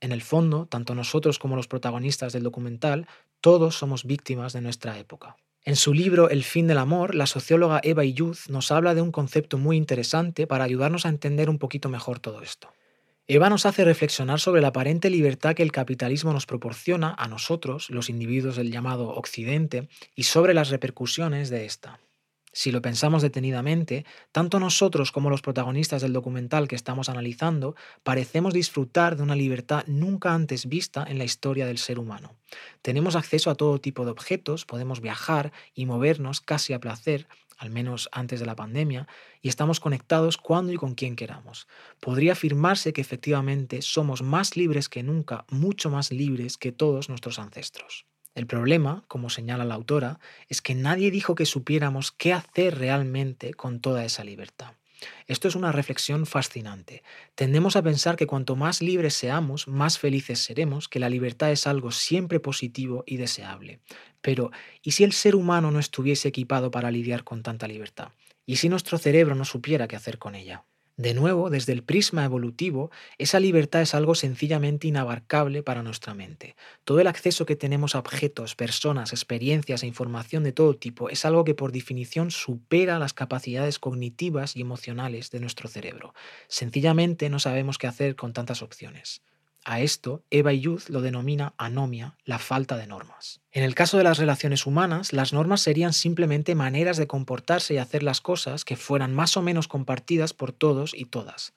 En el fondo, tanto nosotros como los protagonistas del documental, todos somos víctimas de nuestra época. En su libro El fin del amor, la socióloga Eva Youth nos habla de un concepto muy interesante para ayudarnos a entender un poquito mejor todo esto. Eva nos hace reflexionar sobre la aparente libertad que el capitalismo nos proporciona a nosotros, los individuos del llamado Occidente, y sobre las repercusiones de esta. Si lo pensamos detenidamente, tanto nosotros como los protagonistas del documental que estamos analizando parecemos disfrutar de una libertad nunca antes vista en la historia del ser humano. Tenemos acceso a todo tipo de objetos, podemos viajar y movernos casi a placer, al menos antes de la pandemia, y estamos conectados cuando y con quien queramos. Podría afirmarse que efectivamente somos más libres que nunca, mucho más libres que todos nuestros ancestros. El problema, como señala la autora, es que nadie dijo que supiéramos qué hacer realmente con toda esa libertad. Esto es una reflexión fascinante. Tendemos a pensar que cuanto más libres seamos, más felices seremos, que la libertad es algo siempre positivo y deseable. Pero, ¿y si el ser humano no estuviese equipado para lidiar con tanta libertad? ¿Y si nuestro cerebro no supiera qué hacer con ella? De nuevo, desde el prisma evolutivo, esa libertad es algo sencillamente inabarcable para nuestra mente. Todo el acceso que tenemos a objetos, personas, experiencias e información de todo tipo es algo que por definición supera las capacidades cognitivas y emocionales de nuestro cerebro. Sencillamente no sabemos qué hacer con tantas opciones. A esto, Eva Youth lo denomina anomia, la falta de normas. En el caso de las relaciones humanas, las normas serían simplemente maneras de comportarse y hacer las cosas que fueran más o menos compartidas por todos y todas.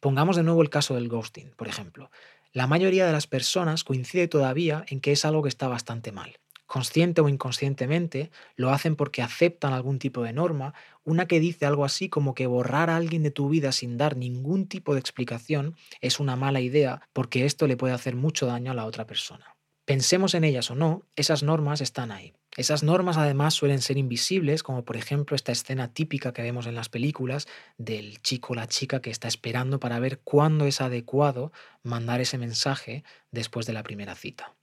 Pongamos de nuevo el caso del ghosting, por ejemplo. La mayoría de las personas coincide todavía en que es algo que está bastante mal consciente o inconscientemente, lo hacen porque aceptan algún tipo de norma, una que dice algo así como que borrar a alguien de tu vida sin dar ningún tipo de explicación es una mala idea porque esto le puede hacer mucho daño a la otra persona. Pensemos en ellas o no, esas normas están ahí. Esas normas además suelen ser invisibles, como por ejemplo esta escena típica que vemos en las películas del chico o la chica que está esperando para ver cuándo es adecuado mandar ese mensaje después de la primera cita.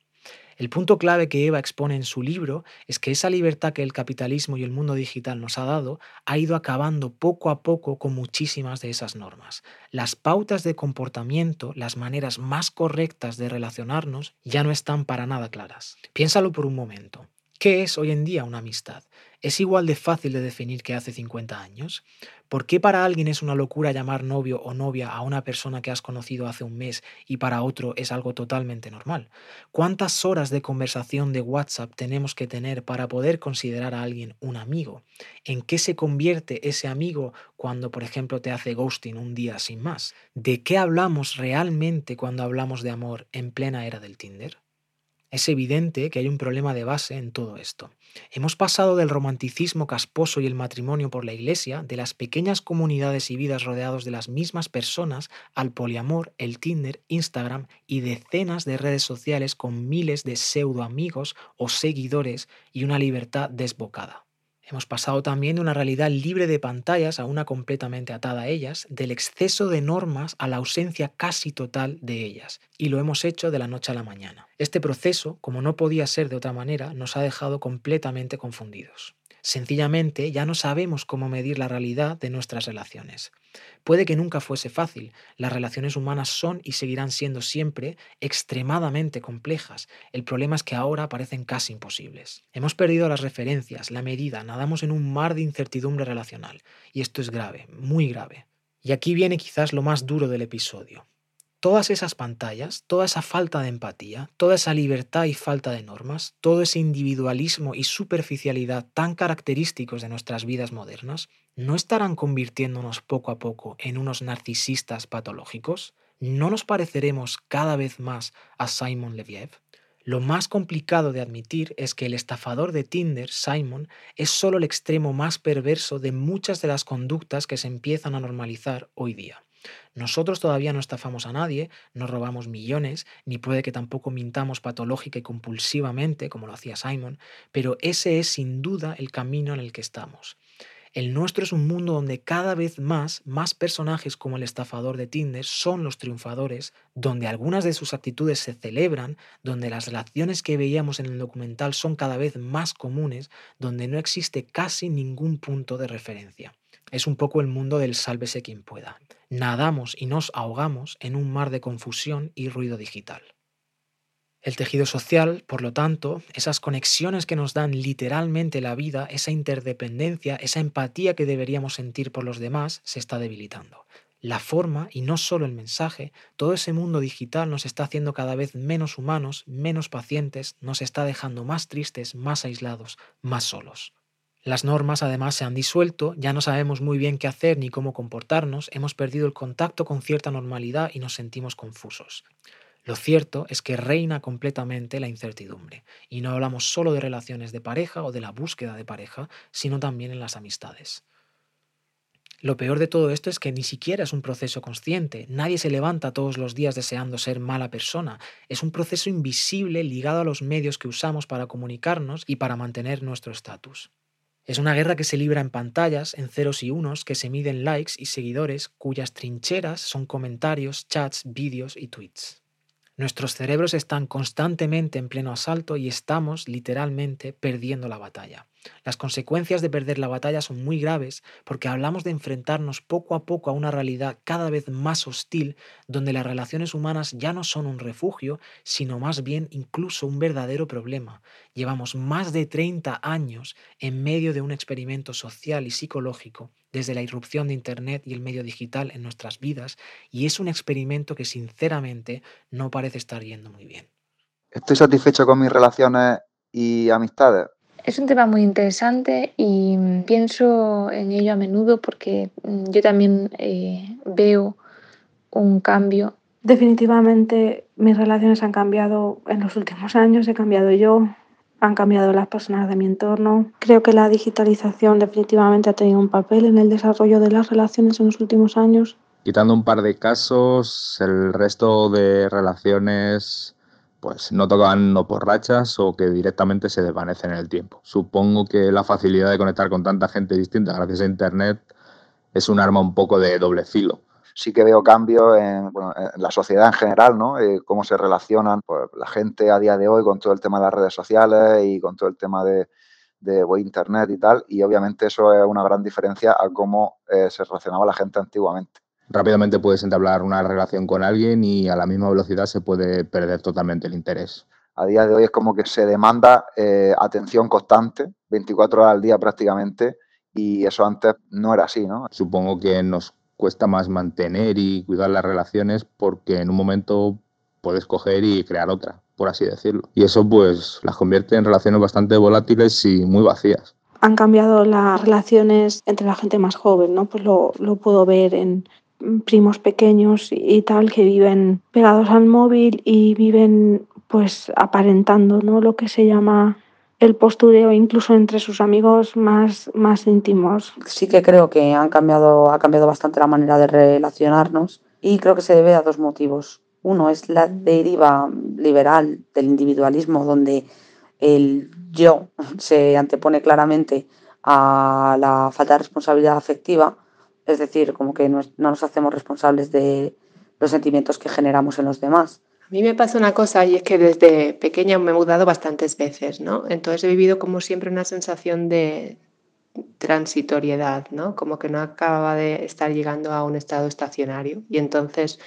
El punto clave que Eva expone en su libro es que esa libertad que el capitalismo y el mundo digital nos ha dado ha ido acabando poco a poco con muchísimas de esas normas. Las pautas de comportamiento, las maneras más correctas de relacionarnos ya no están para nada claras. Piénsalo por un momento. ¿Qué es hoy en día una amistad? ¿Es igual de fácil de definir que hace 50 años? ¿Por qué para alguien es una locura llamar novio o novia a una persona que has conocido hace un mes y para otro es algo totalmente normal? ¿Cuántas horas de conversación de WhatsApp tenemos que tener para poder considerar a alguien un amigo? ¿En qué se convierte ese amigo cuando, por ejemplo, te hace ghosting un día sin más? ¿De qué hablamos realmente cuando hablamos de amor en plena era del Tinder? Es evidente que hay un problema de base en todo esto. Hemos pasado del romanticismo casposo y el matrimonio por la iglesia, de las pequeñas comunidades y vidas rodeados de las mismas personas, al poliamor, el Tinder, Instagram y decenas de redes sociales con miles de pseudo amigos o seguidores y una libertad desbocada. Hemos pasado también de una realidad libre de pantallas a una completamente atada a ellas, del exceso de normas a la ausencia casi total de ellas, y lo hemos hecho de la noche a la mañana. Este proceso, como no podía ser de otra manera, nos ha dejado completamente confundidos. Sencillamente ya no sabemos cómo medir la realidad de nuestras relaciones. Puede que nunca fuese fácil. Las relaciones humanas son y seguirán siendo siempre extremadamente complejas. El problema es que ahora parecen casi imposibles. Hemos perdido las referencias, la medida, nadamos en un mar de incertidumbre relacional. Y esto es grave, muy grave. Y aquí viene quizás lo más duro del episodio todas esas pantallas, toda esa falta de empatía, toda esa libertad y falta de normas, todo ese individualismo y superficialidad tan característicos de nuestras vidas modernas, ¿no estarán convirtiéndonos poco a poco en unos narcisistas patológicos? ¿No nos pareceremos cada vez más a Simon Leviev? Lo más complicado de admitir es que el estafador de Tinder, Simon, es solo el extremo más perverso de muchas de las conductas que se empiezan a normalizar hoy día. Nosotros todavía no estafamos a nadie, no robamos millones, ni puede que tampoco mintamos patológica y compulsivamente, como lo hacía Simon, pero ese es sin duda el camino en el que estamos. El nuestro es un mundo donde cada vez más, más personajes como el estafador de Tinder son los triunfadores, donde algunas de sus actitudes se celebran, donde las relaciones que veíamos en el documental son cada vez más comunes, donde no existe casi ningún punto de referencia. Es un poco el mundo del sálvese quien pueda. Nadamos y nos ahogamos en un mar de confusión y ruido digital. El tejido social, por lo tanto, esas conexiones que nos dan literalmente la vida, esa interdependencia, esa empatía que deberíamos sentir por los demás, se está debilitando. La forma, y no solo el mensaje, todo ese mundo digital nos está haciendo cada vez menos humanos, menos pacientes, nos está dejando más tristes, más aislados, más solos. Las normas además se han disuelto, ya no sabemos muy bien qué hacer ni cómo comportarnos, hemos perdido el contacto con cierta normalidad y nos sentimos confusos. Lo cierto es que reina completamente la incertidumbre, y no hablamos solo de relaciones de pareja o de la búsqueda de pareja, sino también en las amistades. Lo peor de todo esto es que ni siquiera es un proceso consciente, nadie se levanta todos los días deseando ser mala persona, es un proceso invisible ligado a los medios que usamos para comunicarnos y para mantener nuestro estatus. Es una guerra que se libra en pantallas, en ceros y unos, que se miden likes y seguidores, cuyas trincheras son comentarios, chats, vídeos y tweets. Nuestros cerebros están constantemente en pleno asalto y estamos literalmente perdiendo la batalla. Las consecuencias de perder la batalla son muy graves porque hablamos de enfrentarnos poco a poco a una realidad cada vez más hostil donde las relaciones humanas ya no son un refugio, sino más bien incluso un verdadero problema. Llevamos más de 30 años en medio de un experimento social y psicológico desde la irrupción de Internet y el medio digital en nuestras vidas y es un experimento que sinceramente no parece estar yendo muy bien. Estoy satisfecho con mis relaciones y amistades. Es un tema muy interesante y pienso en ello a menudo porque mm, yo también eh, veo un cambio. Definitivamente mis relaciones han cambiado en los últimos años, he cambiado yo, han cambiado las personas de mi entorno. Creo que la digitalización definitivamente ha tenido un papel en el desarrollo de las relaciones en los últimos años. Quitando un par de casos, el resto de relaciones pues no tocan no por rachas o que directamente se desvanecen en el tiempo. Supongo que la facilidad de conectar con tanta gente distinta gracias a Internet es un arma un poco de doble filo sí que veo cambios en, la sociedad en general, ¿no? Eh, cómo se relacionan pues, la gente a día de hoy con todo el tema de las redes sociales y con todo el tema de, de Internet y tal. Y obviamente eso es una gran diferencia a cómo eh, se relacionaba la gente antiguamente. Rápidamente puedes entablar una relación con alguien y a la misma velocidad se puede perder totalmente el interés. A día de hoy es como que se demanda eh, atención constante, 24 horas al día prácticamente, y eso antes no era así, ¿no? Supongo que nos cuesta más mantener y cuidar las relaciones porque en un momento puedes coger y crear otra, por así decirlo. Y eso pues las convierte en relaciones bastante volátiles y muy vacías. Han cambiado las relaciones entre la gente más joven, ¿no? Pues lo, lo puedo ver en primos pequeños y tal que viven pegados al móvil y viven pues aparentando, ¿no? Lo que se llama el postureo incluso entre sus amigos más, más íntimos. Sí que creo que han cambiado, ha cambiado bastante la manera de relacionarnos y creo que se debe a dos motivos. Uno es la deriva liberal del individualismo, donde el yo se antepone claramente a la falta de responsabilidad afectiva, es decir, como que no nos hacemos responsables de los sentimientos que generamos en los demás. A mí me pasa una cosa y es que desde pequeña me he mudado bastantes veces, ¿no? Entonces he vivido como siempre una sensación de transitoriedad, ¿no? Como que no acababa de estar llegando a un estado estacionario. Y entonces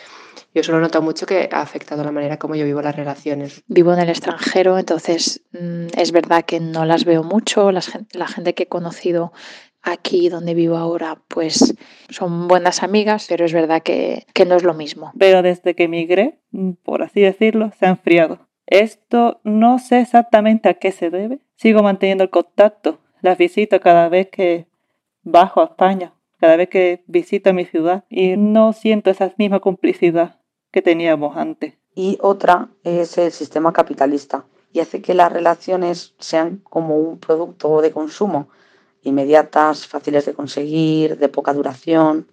yo solo noto mucho que ha afectado la manera como yo vivo las relaciones. Vivo en el extranjero, entonces mm, es verdad que no las veo mucho. La gente, la gente que he conocido aquí donde vivo ahora, pues son buenas amigas, pero es verdad que, que no es lo mismo. Pero desde que emigré, por así decirlo, se ha enfriado. Esto no sé exactamente a qué se debe. Sigo manteniendo el contacto, las visito cada vez que bajo a España, cada vez que visito mi ciudad y no siento esa misma complicidad que teníamos antes. Y otra es el sistema capitalista y hace que las relaciones sean como un producto de consumo inmediatas, fáciles de conseguir, de poca duración.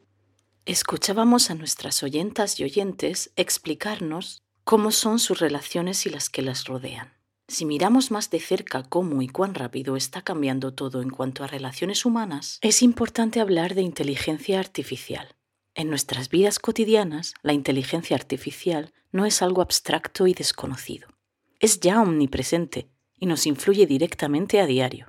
Escuchábamos a nuestras oyentas y oyentes explicarnos cómo son sus relaciones y las que las rodean. Si miramos más de cerca cómo y cuán rápido está cambiando todo en cuanto a relaciones humanas, es importante hablar de inteligencia artificial. En nuestras vidas cotidianas, la inteligencia artificial no es algo abstracto y desconocido. Es ya omnipresente y nos influye directamente a diario.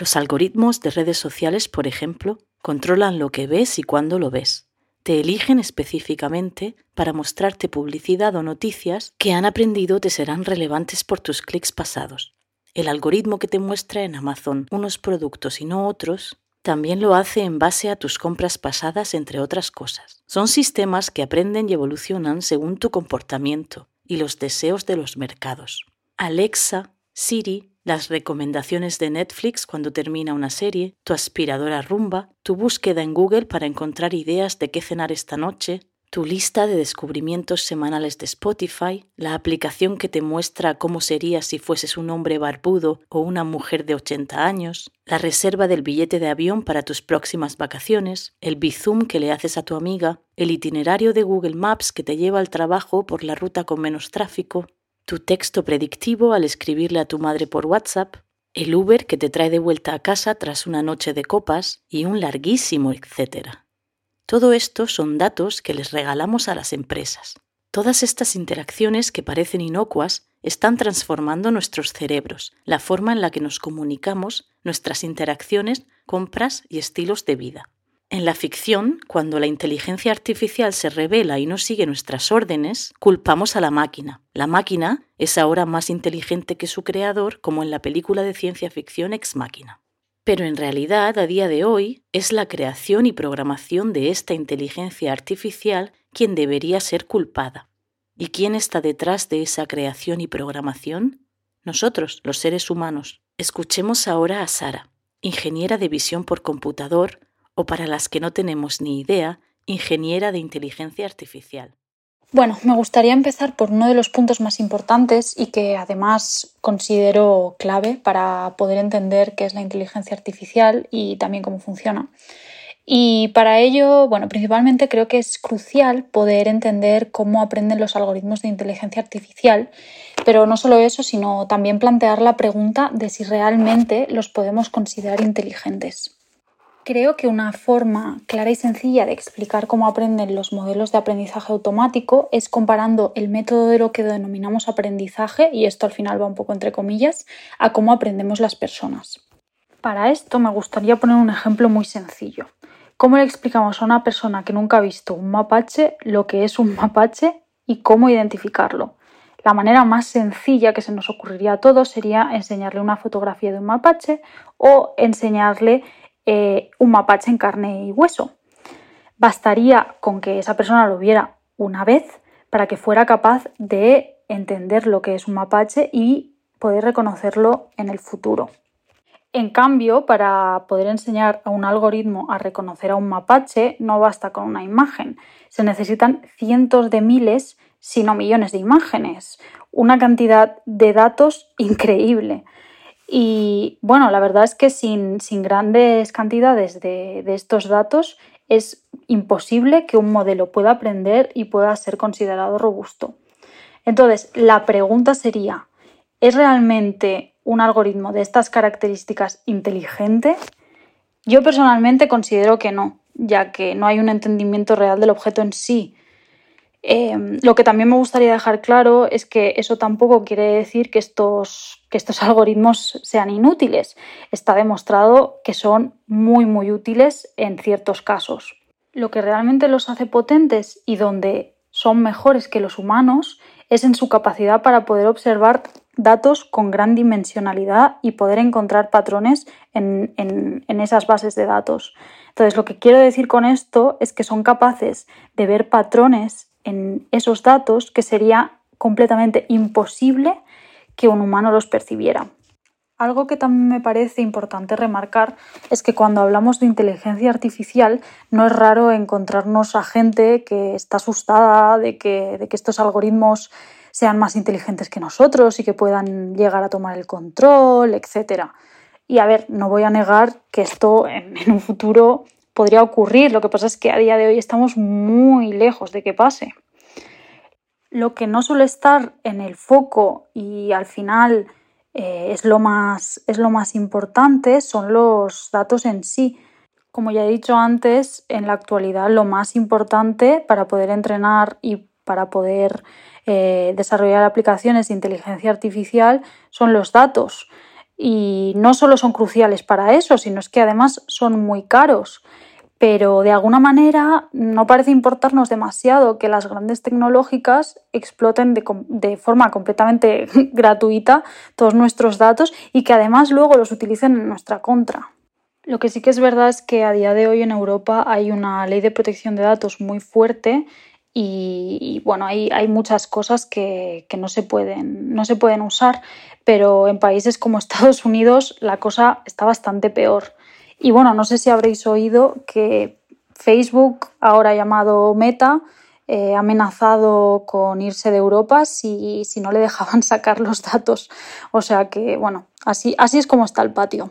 Los algoritmos de redes sociales, por ejemplo, controlan lo que ves y cuándo lo ves. Te eligen específicamente para mostrarte publicidad o noticias que han aprendido te serán relevantes por tus clics pasados. El algoritmo que te muestra en Amazon unos productos y no otros también lo hace en base a tus compras pasadas, entre otras cosas. Son sistemas que aprenden y evolucionan según tu comportamiento y los deseos de los mercados. Alexa, Siri, las recomendaciones de Netflix cuando termina una serie, tu aspiradora rumba, tu búsqueda en Google para encontrar ideas de qué cenar esta noche, tu lista de descubrimientos semanales de Spotify, la aplicación que te muestra cómo serías si fueses un hombre barbudo o una mujer de 80 años, la reserva del billete de avión para tus próximas vacaciones, el bizum que le haces a tu amiga, el itinerario de Google Maps que te lleva al trabajo por la ruta con menos tráfico, tu texto predictivo al escribirle a tu madre por WhatsApp, el Uber que te trae de vuelta a casa tras una noche de copas y un larguísimo etcétera. Todo esto son datos que les regalamos a las empresas. Todas estas interacciones que parecen inocuas están transformando nuestros cerebros, la forma en la que nos comunicamos, nuestras interacciones, compras y estilos de vida. En la ficción, cuando la inteligencia artificial se revela y no sigue nuestras órdenes, culpamos a la máquina. La máquina es ahora más inteligente que su creador, como en la película de ciencia ficción Ex Máquina. Pero en realidad, a día de hoy, es la creación y programación de esta inteligencia artificial quien debería ser culpada. ¿Y quién está detrás de esa creación y programación? Nosotros, los seres humanos. Escuchemos ahora a Sara, ingeniera de visión por computador, o para las que no tenemos ni idea, ingeniera de inteligencia artificial. Bueno, me gustaría empezar por uno de los puntos más importantes y que además considero clave para poder entender qué es la inteligencia artificial y también cómo funciona. Y para ello, bueno, principalmente creo que es crucial poder entender cómo aprenden los algoritmos de inteligencia artificial, pero no solo eso, sino también plantear la pregunta de si realmente los podemos considerar inteligentes. Creo que una forma clara y sencilla de explicar cómo aprenden los modelos de aprendizaje automático es comparando el método de lo que denominamos aprendizaje, y esto al final va un poco entre comillas, a cómo aprendemos las personas. Para esto me gustaría poner un ejemplo muy sencillo. ¿Cómo le explicamos a una persona que nunca ha visto un mapache lo que es un mapache y cómo identificarlo? La manera más sencilla que se nos ocurriría a todos sería enseñarle una fotografía de un mapache o enseñarle eh, un mapache en carne y hueso. Bastaría con que esa persona lo viera una vez para que fuera capaz de entender lo que es un mapache y poder reconocerlo en el futuro. En cambio, para poder enseñar a un algoritmo a reconocer a un mapache, no basta con una imagen. Se necesitan cientos de miles, si no millones de imágenes. Una cantidad de datos increíble. Y bueno, la verdad es que sin, grandes cantidades de, de estos datos es imposible que un modelo pueda aprender y pueda ser considerado robusto. Entonces, la pregunta sería, ¿es realmente un algoritmo de estas características inteligente? Yo personalmente considero que no, ya que no hay un entendimiento real del objeto en sí, Em, lo que también me gustaría dejar claro es que eso tampoco quiere decir que estos, que estos algoritmos sean inútiles. Está demostrado que son muy, muy útiles en ciertos casos. Lo que realmente los hace potentes y donde son mejores que los humanos es en su capacidad para poder observar datos con gran dimensionalidad y poder encontrar patrones en, en, esas bases de datos. Entonces, lo que quiero decir con esto es que son capaces de ver patrones en esos datos que sería completamente imposible que un humano los percibiera. Algo que también me parece importante remarcar es que cuando hablamos de inteligencia artificial no es raro encontrarnos a gente que está asustada de que, de que estos algoritmos sean más inteligentes que nosotros y que puedan llegar a tomar el control, etc. Y a ver, no voy a negar que esto en, en un futuro podría ocurrir. Lo que pasa es que a día de hoy estamos muy lejos de que pase. Lo que no suele estar en el foco y al final eh, es, lo más, es lo más importante, son los datos en sí. Como ya he dicho antes, en la actualidad lo más importante para poder entrenar y para poder eh, desarrollar aplicaciones de inteligencia artificial son los datos. Y no solo son cruciales para eso, sino es que además son muy caros. Pero de alguna manera no parece importarnos demasiado que las grandes tecnológicas exploten de, de forma completamente gratuita todos nuestros datos y que además luego los utilicen en nuestra contra. Lo que sí que es verdad es que a día de hoy en Europa hay una ley de protección de datos muy fuerte y, bueno, hay, hay muchas cosas que, que, no, se pueden, no se pueden usar, pero en países como Estados Unidos la cosa está bastante peor. Y bueno, no sé si habréis oído que Facebook, ahora llamado Meta, eh, amenazado con irse de Europa si, si no le dejaban sacar los datos. O sea que, bueno, así, así es como está el patio.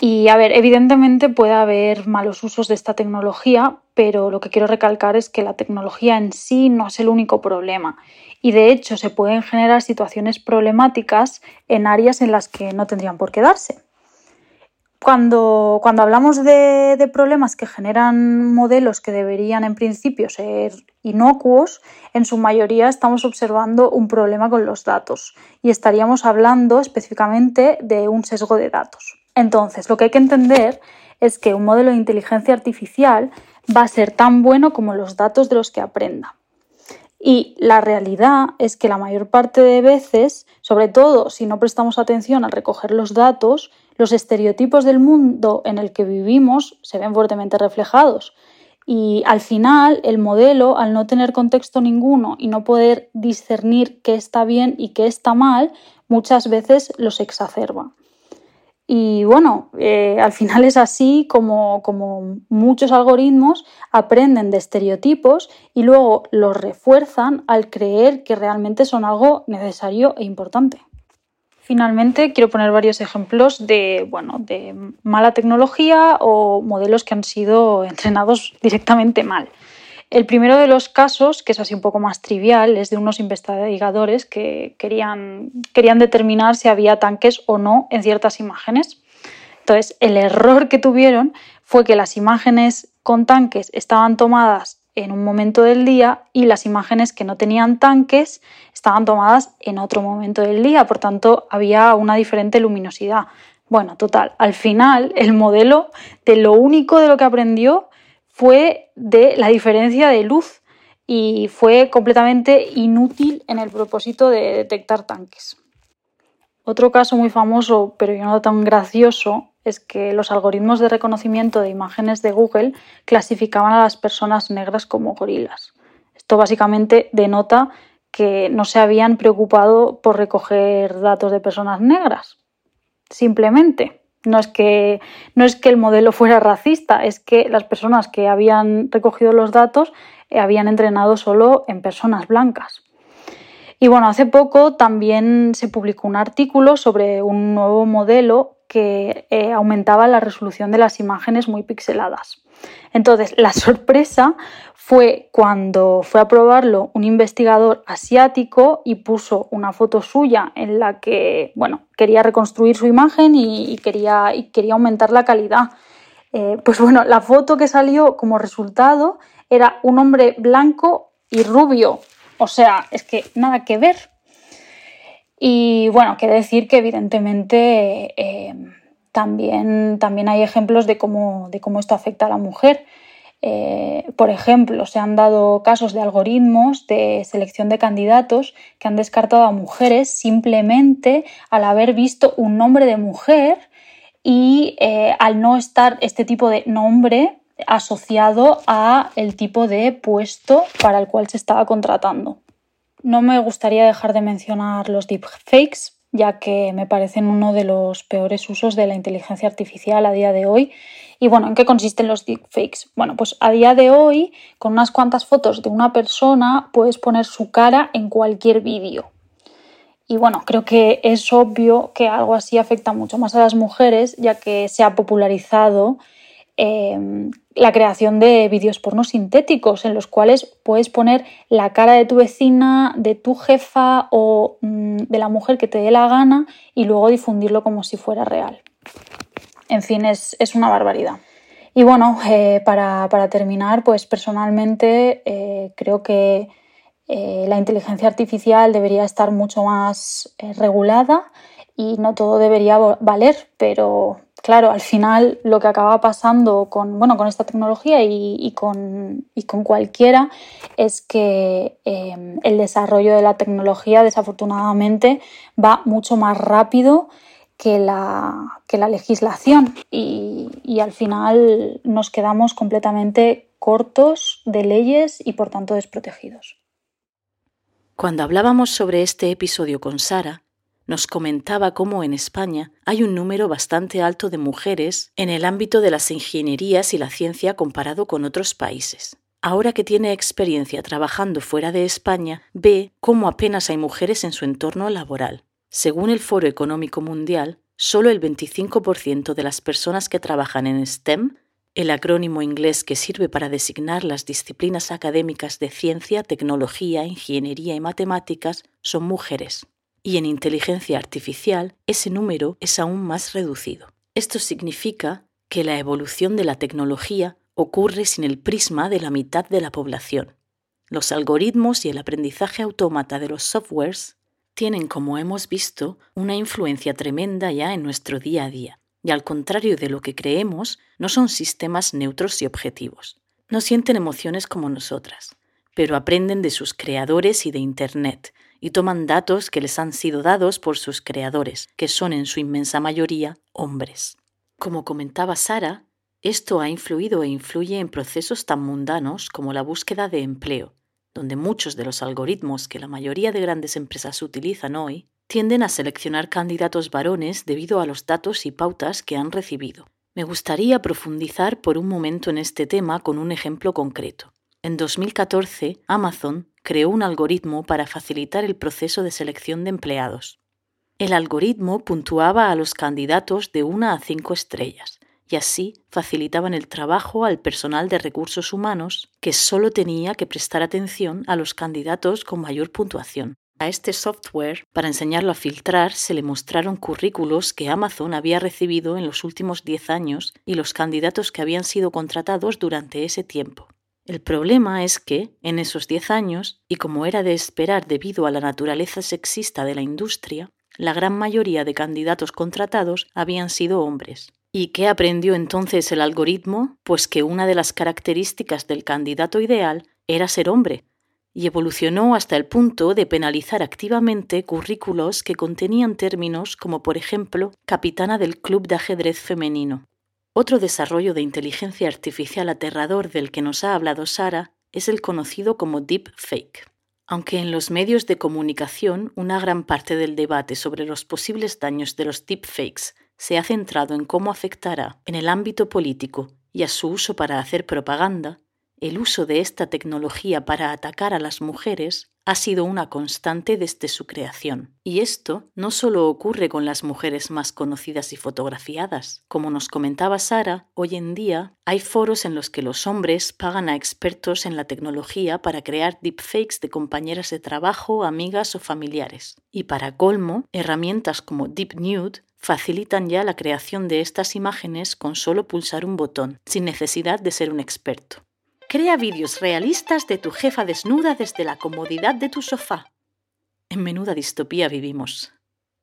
Y a ver, evidentemente puede haber malos usos de esta tecnología, pero lo que quiero recalcar es que la tecnología en sí no es el único problema. Y de hecho se pueden generar situaciones problemáticas en áreas en las que no tendrían por qué darse. Cuando, cuando hablamos de, de, problemas que generan modelos que deberían en principio ser inocuos, en su mayoría estamos observando un problema con los datos y estaríamos hablando específicamente de un sesgo de datos. Entonces, lo que hay que entender es que un modelo de inteligencia artificial va a ser tan bueno como los datos de los que aprenda. Y la realidad es que la mayor parte de veces, sobre todo si no prestamos atención al recoger los datos, los estereotipos del mundo en el que vivimos se ven fuertemente reflejados. Y al final, el modelo, al no tener contexto ninguno y no poder discernir qué está bien y qué está mal, muchas veces los exacerba. Y bueno, eh, al final es así como, como muchos algoritmos aprenden de estereotipos y luego los refuerzan al creer que realmente son algo necesario e importante. Finalmente, quiero poner varios ejemplos de, bueno, de mala tecnología o modelos que han sido entrenados directamente mal. El primero de los casos, que es así un poco más trivial, es de unos investigadores que querían, querían determinar si había tanques o no en ciertas imágenes. Entonces, el error que tuvieron fue que las imágenes con tanques estaban tomadas en un momento del día y las imágenes que no tenían tanques estaban tomadas en otro momento del día, por tanto había una diferente luminosidad. Bueno, total, al final el modelo de lo único de lo que aprendió fue de la diferencia de luz y fue completamente inútil en el propósito de detectar tanques. Otro caso muy famoso, pero no tan gracioso, es que los algoritmos de reconocimiento de imágenes de Google clasificaban a las personas negras como gorilas. Esto básicamente denota que no se habían preocupado por recoger datos de personas negras. Simplemente. No es, que, no es que el modelo fuera racista, es que las personas que habían recogido los datos eh, habían entrenado solo en personas blancas. Y bueno, hace poco también se publicó un artículo sobre un nuevo modelo que eh, aumentaba la resolución de las imágenes muy pixeladas. Entonces, la sorpresa fue cuando fue a probarlo un investigador asiático y puso una foto suya en la que, bueno, quería reconstruir su imagen y, quería, quería, aumentar la calidad. Eh, pues bueno, la foto que salió como resultado era un hombre blanco y rubio. O sea, es que nada que ver. Y bueno, quiere decir que evidentemente eh, también, también hay ejemplos de cómo, de cómo esto afecta a la mujer. Eh, por ejemplo, se han dado casos de algoritmos de selección de candidatos que han descartado a mujeres simplemente al haber visto un nombre de mujer y eh, al no estar este tipo de nombre asociado a el tipo de puesto para el cual se estaba contratando. No me gustaría dejar de mencionar los deepfakes, ya que me parecen uno de los peores usos de la inteligencia artificial a día de hoy y bueno, ¿en qué consisten los deepfakes? Bueno, pues a día de hoy, con unas cuantas fotos de una persona, puedes poner su cara en cualquier vídeo. Y bueno, creo que es obvio que algo así afecta mucho más a las mujeres, ya que se ha popularizado em, la creación de vídeos porno sintéticos en los cuales puedes poner la cara de tu vecina, de tu jefa o mm, de la mujer que te dé la gana y luego difundirlo como si fuera real. En fin, es, una barbaridad. Y bueno, eh, para, terminar, pues personalmente eh, creo que eh, la inteligencia artificial debería estar mucho más regulada y no todo debería valer, pero claro, al final lo que acaba pasando con, bueno, con esta tecnología y, con, con, cualquiera es que em, el desarrollo de la tecnología desafortunadamente va mucho más rápido que la, que la legislación y, y al final nos quedamos completamente cortos de leyes y por tanto desprotegidos. Cuando hablábamos sobre este episodio con Sara, nos comentaba cómo en España hay un número bastante alto de mujeres en el ámbito de las ingenierías y la ciencia comparado con otros países. Ahora que tiene experiencia trabajando fuera de España, ve cómo apenas hay mujeres en su entorno laboral. Según el Foro Económico Mundial, solo el 25% de las personas que trabajan en STEM, el acrónimo inglés que sirve para designar las disciplinas académicas de ciencia, tecnología, ingeniería y matemáticas, son mujeres y en inteligencia artificial ese número es aún más reducido. Esto significa que la evolución de la tecnología ocurre sin el prisma de la mitad de la población. Los algoritmos y el aprendizaje autómata de los softwares tienen, como hemos visto, una influencia tremenda ya en nuestro día a día. Y al contrario de lo que creemos, no son sistemas neutros y objetivos. No sienten emociones como nosotras, pero aprenden de sus creadores y de Internet, y toman datos que les han sido dados por sus creadores, que son en su inmensa mayoría hombres. Como comentaba Sara, esto ha influido e influye en procesos tan mundanos como la búsqueda de empleo, donde muchos de los algoritmos que la mayoría de grandes empresas utilizan hoy tienden a seleccionar candidatos varones debido a los datos y pautas que han recibido. Me gustaría profundizar por un momento en este tema con un ejemplo concreto. En 2014, Amazon creó un algoritmo para facilitar el proceso de selección de empleados. El algoritmo puntuaba a los candidatos de una a cinco estrellas y así facilitaban el trabajo al personal de recursos humanos que solo tenía que prestar atención a los candidatos con mayor puntuación. A este software, para enseñarlo a filtrar, se le mostraron currículos que Amazon había recibido en los últimos 10 años y los candidatos que habían sido contratados durante ese tiempo. El problema es que, en esos diez años, y como era de esperar debido a la naturaleza sexista de la industria, la gran mayoría de candidatos contratados habían sido hombres. ¿Y qué aprendió entonces el algoritmo? Pues que una de las características del candidato ideal era ser hombre, y evolucionó hasta el punto de penalizar activamente currículos que contenían términos como por ejemplo capitana del club de ajedrez femenino. Otro desarrollo de inteligencia artificial aterrador del que nos ha hablado Sara es el conocido como deepfake. Aunque en los medios de comunicación una gran parte del debate sobre los posibles daños de los deepfakes se ha centrado en cómo afectará en el ámbito político y a su uso para hacer propaganda, el uso de esta tecnología para atacar a las mujeres ha sido una constante desde su creación. Y esto no solo ocurre con las mujeres más conocidas y fotografiadas. Como nos comentaba Sara, hoy en día hay foros en los que los hombres pagan a expertos en la tecnología para crear deepfakes de compañeras de trabajo, amigas o familiares. Y para colmo, herramientas como Deep Nude facilitan ya la creación de estas imágenes con solo pulsar un botón, sin necesidad de ser un experto. Crea vídeos realistas de tu jefa desnuda desde la comodidad de tu sofá. En menuda distopía vivimos.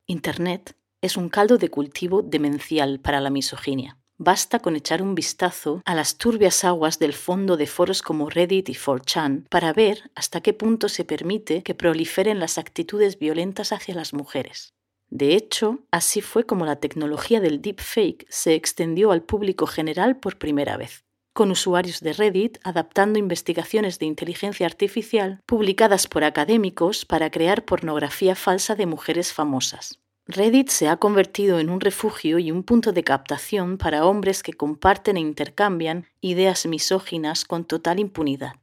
Internet es un caldo de cultivo demencial para la misoginia. Basta con echar un vistazo a las turbias aguas del fondo de foros como Reddit y 4chan para ver hasta qué punto se permite que proliferen las actitudes violentas hacia las mujeres. De hecho, así fue como la tecnología del deepfake se extendió al público general por primera vez con usuarios de Reddit adaptando investigaciones de inteligencia artificial publicadas por académicos para crear pornografía falsa de mujeres famosas. Reddit se ha convertido en un refugio y un punto de captación para hombres que comparten e intercambian ideas misóginas con total impunidad.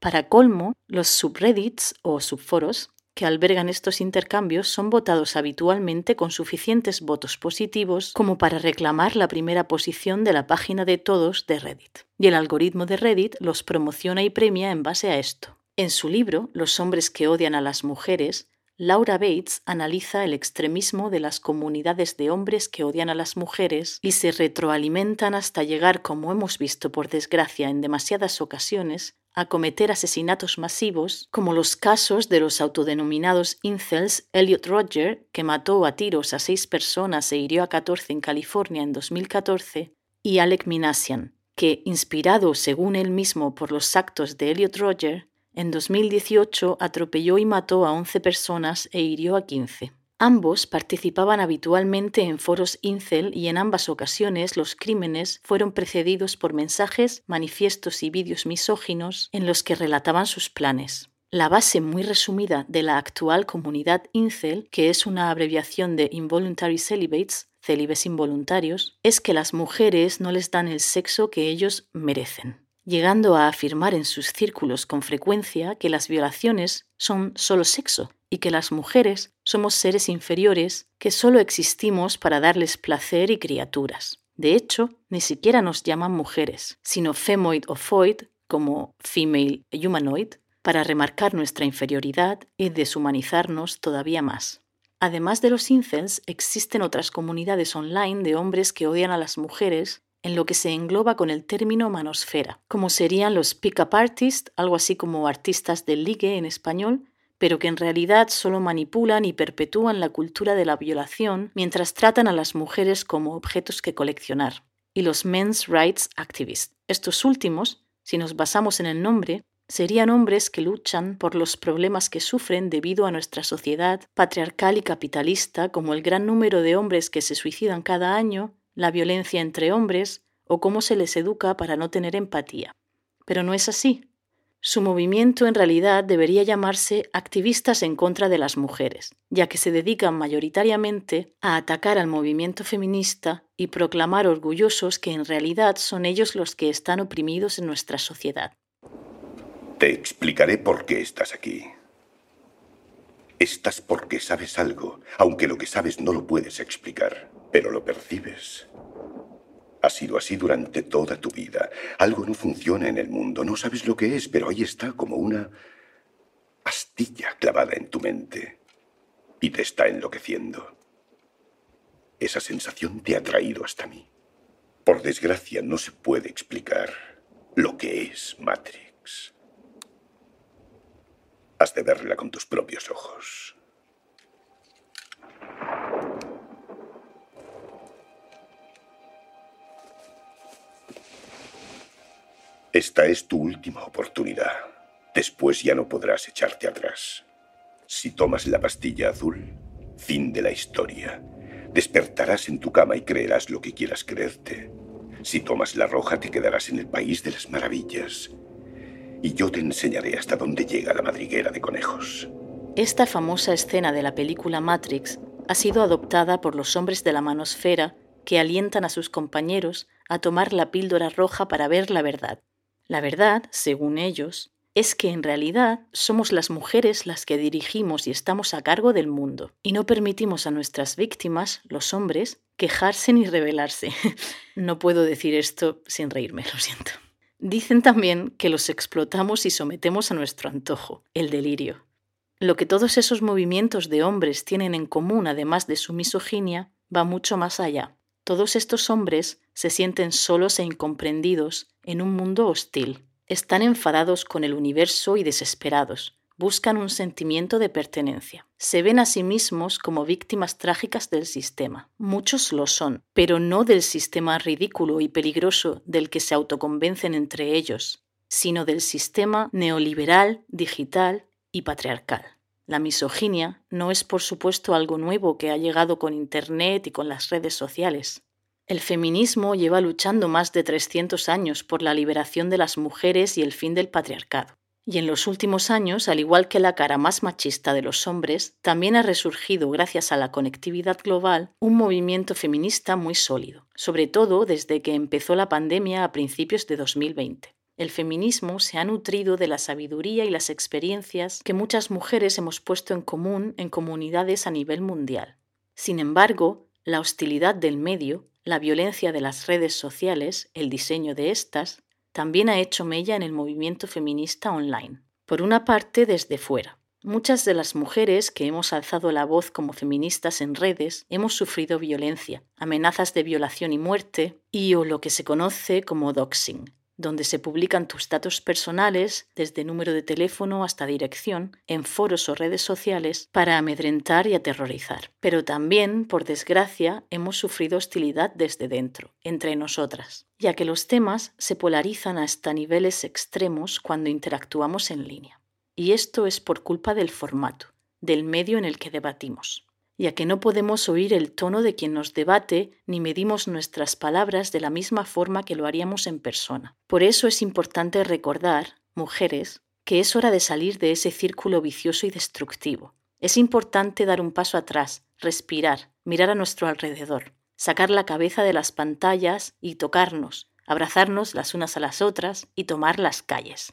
Para colmo, los subreddits o subforos que albergan estos intercambios son votados habitualmente con suficientes votos positivos como para reclamar la primera posición de la página de todos de Reddit. Y el algoritmo de Reddit los promociona y premia en base a esto. En su libro, Los hombres que odian a las mujeres, Laura Bates analiza el extremismo de las comunidades de hombres que odian a las mujeres y se retroalimentan hasta llegar, como hemos visto por desgracia en demasiadas ocasiones, a cometer asesinatos masivos, como los casos de los autodenominados incels Elliot Roger, que mató a tiros a seis personas e hirió a 14 en California en 2014, y Alec Minassian, que, inspirado según él mismo por los actos de Elliot Roger, en 2018 atropelló y mató a 11 personas e hirió a 15. Ambos participaban habitualmente en foros incel y en ambas ocasiones los crímenes fueron precedidos por mensajes, manifiestos y vídeos misóginos en los que relataban sus planes. La base muy resumida de la actual comunidad incel, que es una abreviación de Involuntary Celibates, célibes involuntarios, es que las mujeres no les dan el sexo que ellos merecen llegando a afirmar en sus círculos con frecuencia que las violaciones son solo sexo y que las mujeres somos seres inferiores que solo existimos para darles placer y criaturas. De hecho, ni siquiera nos llaman mujeres, sino femoid o foid, como female humanoid, para remarcar nuestra inferioridad y deshumanizarnos todavía más. Además de los incels, existen otras comunidades online de hombres que odian a las mujeres en lo que se engloba con el término manosfera, como serían los pick-up artists, algo así como artistas del ligue en español, pero que en realidad solo manipulan y perpetúan la cultura de la violación mientras tratan a las mujeres como objetos que coleccionar. Y los men's rights activists. Estos últimos, si nos basamos en el nombre, serían hombres que luchan por los problemas que sufren debido a nuestra sociedad patriarcal y capitalista, como el gran número de hombres que se suicidan cada año la violencia entre hombres o cómo se les educa para no tener empatía. Pero no es así. Su movimiento en realidad debería llamarse activistas en contra de las mujeres, ya que se dedican mayoritariamente a atacar al movimiento feminista y proclamar orgullosos que en realidad son ellos los que están oprimidos en nuestra sociedad. Te explicaré por qué estás aquí. Estás porque sabes algo, aunque lo que sabes no lo puedes explicar, pero lo percibes. Ha sido así durante toda tu vida. Algo no funciona en el mundo, no sabes lo que es, pero ahí está como una astilla clavada en tu mente y te está enloqueciendo. Esa sensación te ha traído hasta mí. Por desgracia no se puede explicar lo que es Matrix. Has de verla con tus propios ojos. Esta es tu última oportunidad. Después ya no podrás echarte atrás. Si tomas la pastilla azul, fin de la historia. Despertarás en tu cama y creerás lo que quieras creerte. Si tomas la roja, te quedarás en el país de las maravillas y yo te enseñaré hasta dónde llega la madriguera de conejos. Esta famosa escena de la película Matrix ha sido adoptada por los hombres de la manosfera que alientan a sus compañeros a tomar la píldora roja para ver la verdad. La verdad, según ellos, es que en realidad somos las mujeres las que dirigimos y estamos a cargo del mundo, y no permitimos a nuestras víctimas, los hombres, quejarse ni rebelarse. no puedo decir esto sin reírme, lo siento. Dicen también que los explotamos y sometemos a nuestro antojo, el delirio. Lo que todos esos movimientos de hombres tienen en común, además de su misoginia, va mucho más allá. Todos estos hombres se sienten solos e incomprendidos en un mundo hostil. Están enfadados con el universo y desesperados, buscan un sentimiento de pertenencia. Se ven a sí mismos como víctimas trágicas del sistema. Muchos lo son, pero no del sistema ridículo y peligroso del que se autoconvencen entre ellos, sino del sistema neoliberal, digital y patriarcal. La misoginia no es, por supuesto, algo nuevo que ha llegado con Internet y con las redes sociales. El feminismo lleva luchando más de 300 años por la liberación de las mujeres y el fin del patriarcado. Y en los últimos años, al igual que la cara más machista de los hombres, también ha resurgido, gracias a la conectividad global, un movimiento feminista muy sólido, sobre todo desde que empezó la pandemia a principios de 2020. El feminismo se ha nutrido de la sabiduría y las experiencias que muchas mujeres hemos puesto en común en comunidades a nivel mundial. Sin embargo, la hostilidad del medio, la violencia de las redes sociales, el diseño de estas, también ha hecho mella en el movimiento feminista online. Por una parte, desde fuera. Muchas de las mujeres que hemos alzado la voz como feministas en redes hemos sufrido violencia, amenazas de violación y muerte y o lo que se conoce como doxing, donde se publican tus datos personales, desde número de teléfono hasta dirección, en foros o redes sociales para amedrentar y aterrorizar. Pero también, por desgracia, hemos sufrido hostilidad desde dentro, entre nosotras, ya que los temas se polarizan hasta niveles extremos cuando interactuamos en línea. Y esto es por culpa del formato, del medio en el que debatimos ya que no podemos oír el tono de quien nos debate ni medimos nuestras palabras de la misma forma que lo haríamos en persona. Por eso es importante recordar, mujeres, que es hora de salir de ese círculo vicioso y destructivo. Es importante dar un paso atrás, respirar, mirar a nuestro alrededor, sacar la cabeza de las pantallas y tocarnos, abrazarnos las unas a las otras y tomar las calles.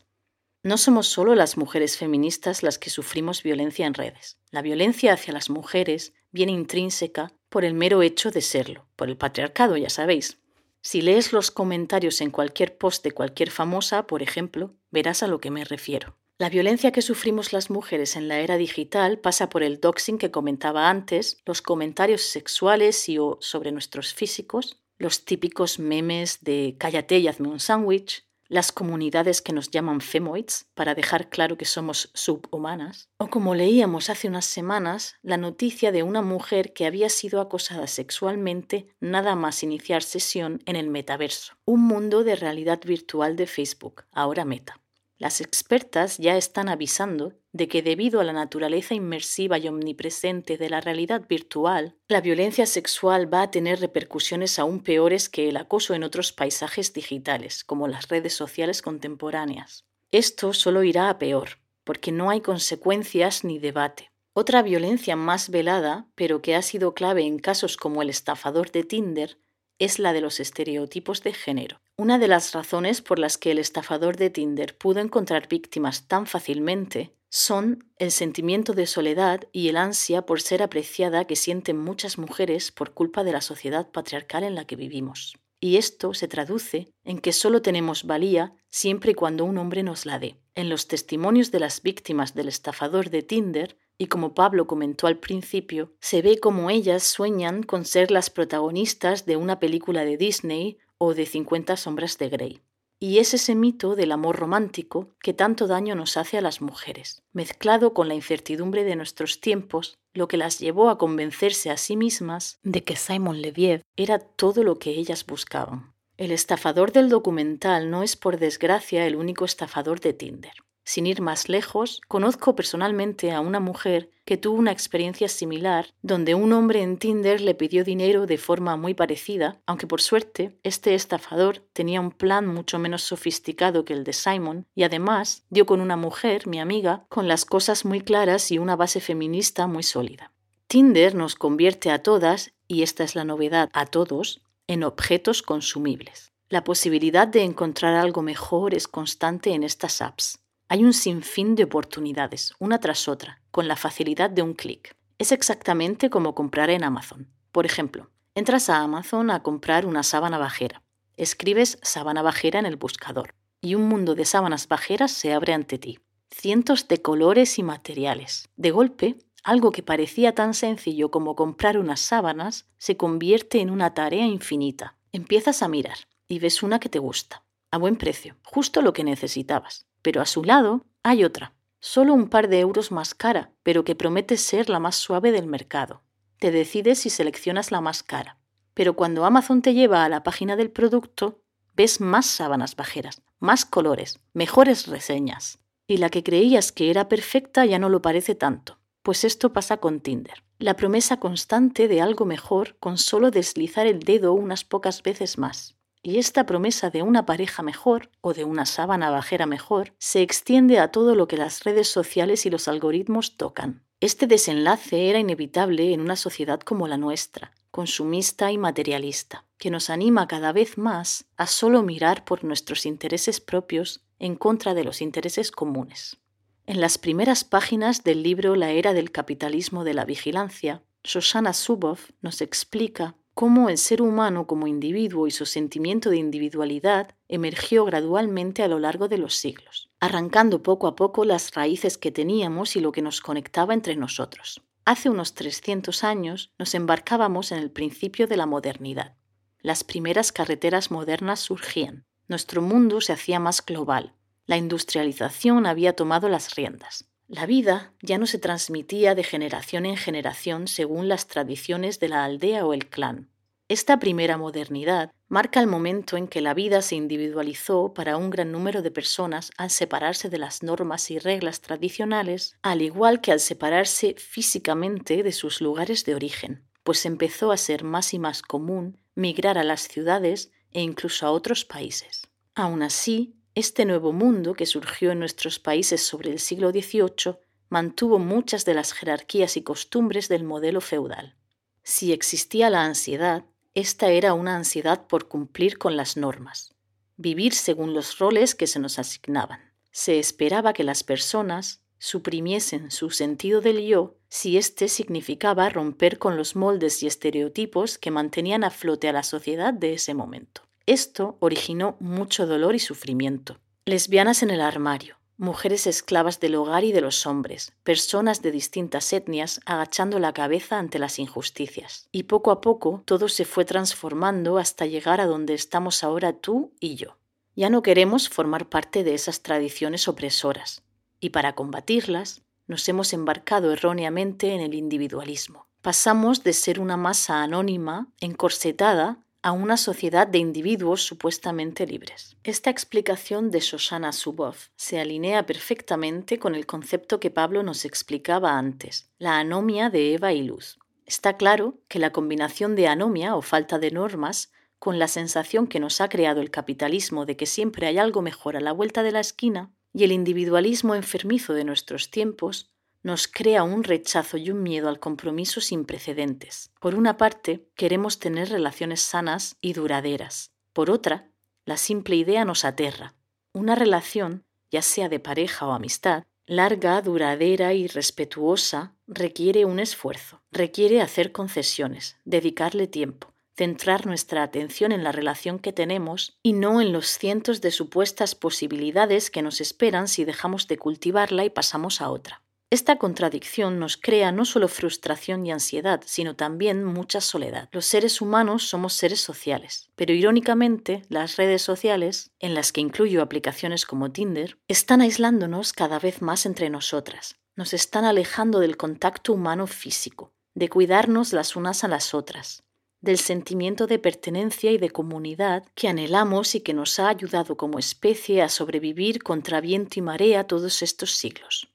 No somos solo las mujeres feministas las que sufrimos violencia en redes. La violencia hacia las mujeres viene intrínseca por el mero hecho de serlo, por el patriarcado, ya sabéis. Si lees los comentarios en cualquier post de cualquier famosa, por ejemplo, verás a lo que me refiero. La violencia que sufrimos las mujeres en la era digital pasa por el doxing que comentaba antes, los comentarios sexuales y o sobre nuestros físicos, los típicos memes de cállate y hazme un sándwich, las comunidades que nos llaman femoids, para dejar claro que somos subhumanas, o como leíamos hace unas semanas, la noticia de una mujer que había sido acosada sexualmente nada más iniciar sesión en el metaverso, un mundo de realidad virtual de Facebook, ahora Meta. Las expertas ya están avisando de que debido a la naturaleza inmersiva y omnipresente de la realidad virtual, la violencia sexual va a tener repercusiones aún peores que el acoso en otros paisajes digitales, como las redes sociales contemporáneas. Esto solo irá a peor, porque no hay consecuencias ni debate. Otra violencia más velada, pero que ha sido clave en casos como el estafador de Tinder, es la de los estereotipos de género. Una de las razones por las que el estafador de Tinder pudo encontrar víctimas tan fácilmente son el sentimiento de soledad y el ansia por ser apreciada que sienten muchas mujeres por culpa de la sociedad patriarcal en la que vivimos. Y esto se traduce en que solo tenemos valía siempre y cuando un hombre nos la dé. En los testimonios de las víctimas del estafador de Tinder y como Pablo comentó al principio, se ve como ellas sueñan con ser las protagonistas de una película de Disney o de 50 sombras de Grey. Y es ese mito del amor romántico que tanto daño nos hace a las mujeres, mezclado con la incertidumbre de nuestros tiempos, lo que las llevó a convencerse a sí mismas de que Simon Leviev era todo lo que ellas buscaban. El estafador del documental no es por desgracia el único estafador de Tinder. Sin ir más lejos, conozco personalmente a una mujer que tuvo una experiencia similar, donde un hombre en Tinder le pidió dinero de forma muy parecida, aunque por suerte este estafador tenía un plan mucho menos sofisticado que el de Simon y además dio con una mujer, mi amiga, con las cosas muy claras y una base feminista muy sólida. Tinder nos convierte a todas, y esta es la novedad, a todos, en objetos consumibles. La posibilidad de encontrar algo mejor es constante en estas apps. Hay un sinfín de oportunidades, una tras otra, con la facilidad de un clic. Es exactamente como comprar en Amazon. Por ejemplo, entras a Amazon a comprar una sábana bajera. Escribes sábana bajera en el buscador y un mundo de sábanas bajeras se abre ante ti. Cientos de colores y materiales. De golpe, algo que parecía tan sencillo como comprar unas sábanas se convierte en una tarea infinita. Empiezas a mirar y ves una que te gusta, a buen precio, justo lo que necesitabas pero a su lado hay otra, solo un par de euros más cara, pero que promete ser la más suave del mercado. Te decides si seleccionas la más cara. Pero cuando Amazon te lleva a la página del producto, ves más sábanas bajeras, más colores, mejores reseñas. Y la que creías que era perfecta ya no lo parece tanto. Pues esto pasa con Tinder. La promesa constante de algo mejor con solo deslizar el dedo unas pocas veces más. Y esta promesa de una pareja mejor o de una sábana bajera mejor se extiende a todo lo que las redes sociales y los algoritmos tocan. Este desenlace era inevitable en una sociedad como la nuestra, consumista y materialista, que nos anima cada vez más a solo mirar por nuestros intereses propios en contra de los intereses comunes. En las primeras páginas del libro La era del capitalismo de la vigilancia, Shoshana Zuboff nos explica cómo el ser humano como individuo y su sentimiento de individualidad emergió gradualmente a lo largo de los siglos, arrancando poco a poco las raíces que teníamos y lo que nos conectaba entre nosotros. Hace unos 300 años nos embarcábamos en el principio de la modernidad. Las primeras carreteras modernas surgían. Nuestro mundo se hacía más global. La industrialización había tomado las riendas. La vida ya no se transmitía de generación en generación según las tradiciones de la aldea o el clan. Esta primera modernidad marca el momento en que la vida se individualizó para un gran número de personas al separarse de las normas y reglas tradicionales, al igual que al separarse físicamente de sus lugares de origen, pues empezó a ser más y más común migrar a las ciudades e incluso a otros países. Aún así, este nuevo mundo que surgió en nuestros países sobre el siglo XVIII mantuvo muchas de las jerarquías y costumbres del modelo feudal. Si existía la ansiedad, esta era una ansiedad por cumplir con las normas, vivir según los roles que se nos asignaban. Se esperaba que las personas suprimiesen su sentido del yo si éste significaba romper con los moldes y estereotipos que mantenían a flote a la sociedad de ese momento. Esto originó mucho dolor y sufrimiento. Lesbianas en el armario, mujeres esclavas del hogar y de los hombres, personas de distintas etnias agachando la cabeza ante las injusticias. Y poco a poco todo se fue transformando hasta llegar a donde estamos ahora tú y yo. Ya no queremos formar parte de esas tradiciones opresoras, y para combatirlas nos hemos embarcado erróneamente en el individualismo. Pasamos de ser una masa anónima, encorsetada, a una sociedad de individuos supuestamente libres. Esta explicación de Shoshana Zuboff se alinea perfectamente con el concepto que Pablo nos explicaba antes, la anomia de Eva y Luz. Está claro que la combinación de anomia o falta de normas con la sensación que nos ha creado el capitalismo de que siempre hay algo mejor a la vuelta de la esquina y el individualismo enfermizo de nuestros tiempos nos crea un rechazo y un miedo al compromiso sin precedentes. Por una parte, queremos tener relaciones sanas y duraderas. Por otra, la simple idea nos aterra. Una relación, ya sea de pareja o amistad, larga, duradera y respetuosa, requiere un esfuerzo, requiere hacer concesiones, dedicarle tiempo, centrar nuestra atención en la relación que tenemos y no en los cientos de supuestas posibilidades que nos esperan si dejamos de cultivarla y pasamos a otra. Esta contradicción nos crea no solo frustración y ansiedad, sino también mucha soledad. Los seres humanos somos seres sociales, pero irónicamente las redes sociales, en las que incluyo aplicaciones como Tinder, están aislándonos cada vez más entre nosotras, nos están alejando del contacto humano físico, de cuidarnos las unas a las otras, del sentimiento de pertenencia y de comunidad que anhelamos y que nos ha ayudado como especie a sobrevivir contra viento y marea todos estos siglos.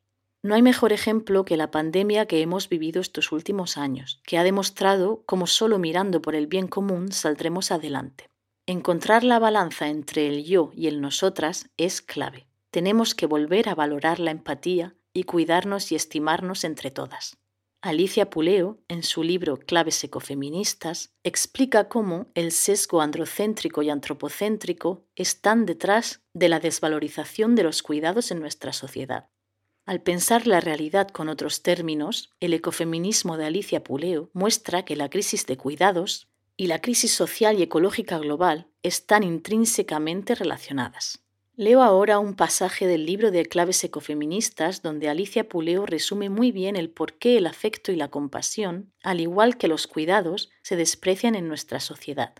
No hay mejor ejemplo que la pandemia que hemos vivido estos últimos años, que ha demostrado cómo solo mirando por el bien común saldremos adelante. Encontrar la balanza entre el yo y el nosotras es clave. Tenemos que volver a valorar la empatía y cuidarnos y estimarnos entre todas. Alicia Puleo, en su libro Claves ecofeministas, explica cómo el sesgo androcéntrico y antropocéntrico están detrás de la desvalorización de los cuidados en nuestra sociedad. Al pensar la realidad con otros términos, el ecofeminismo de Alicia Puleo muestra que la crisis de cuidados y la crisis social y ecológica global están intrínsecamente relacionadas. Leo ahora un pasaje del libro de claves ecofeministas donde Alicia Puleo resume muy bien el por qué el afecto y la compasión, al igual que los cuidados, se desprecian en nuestra sociedad.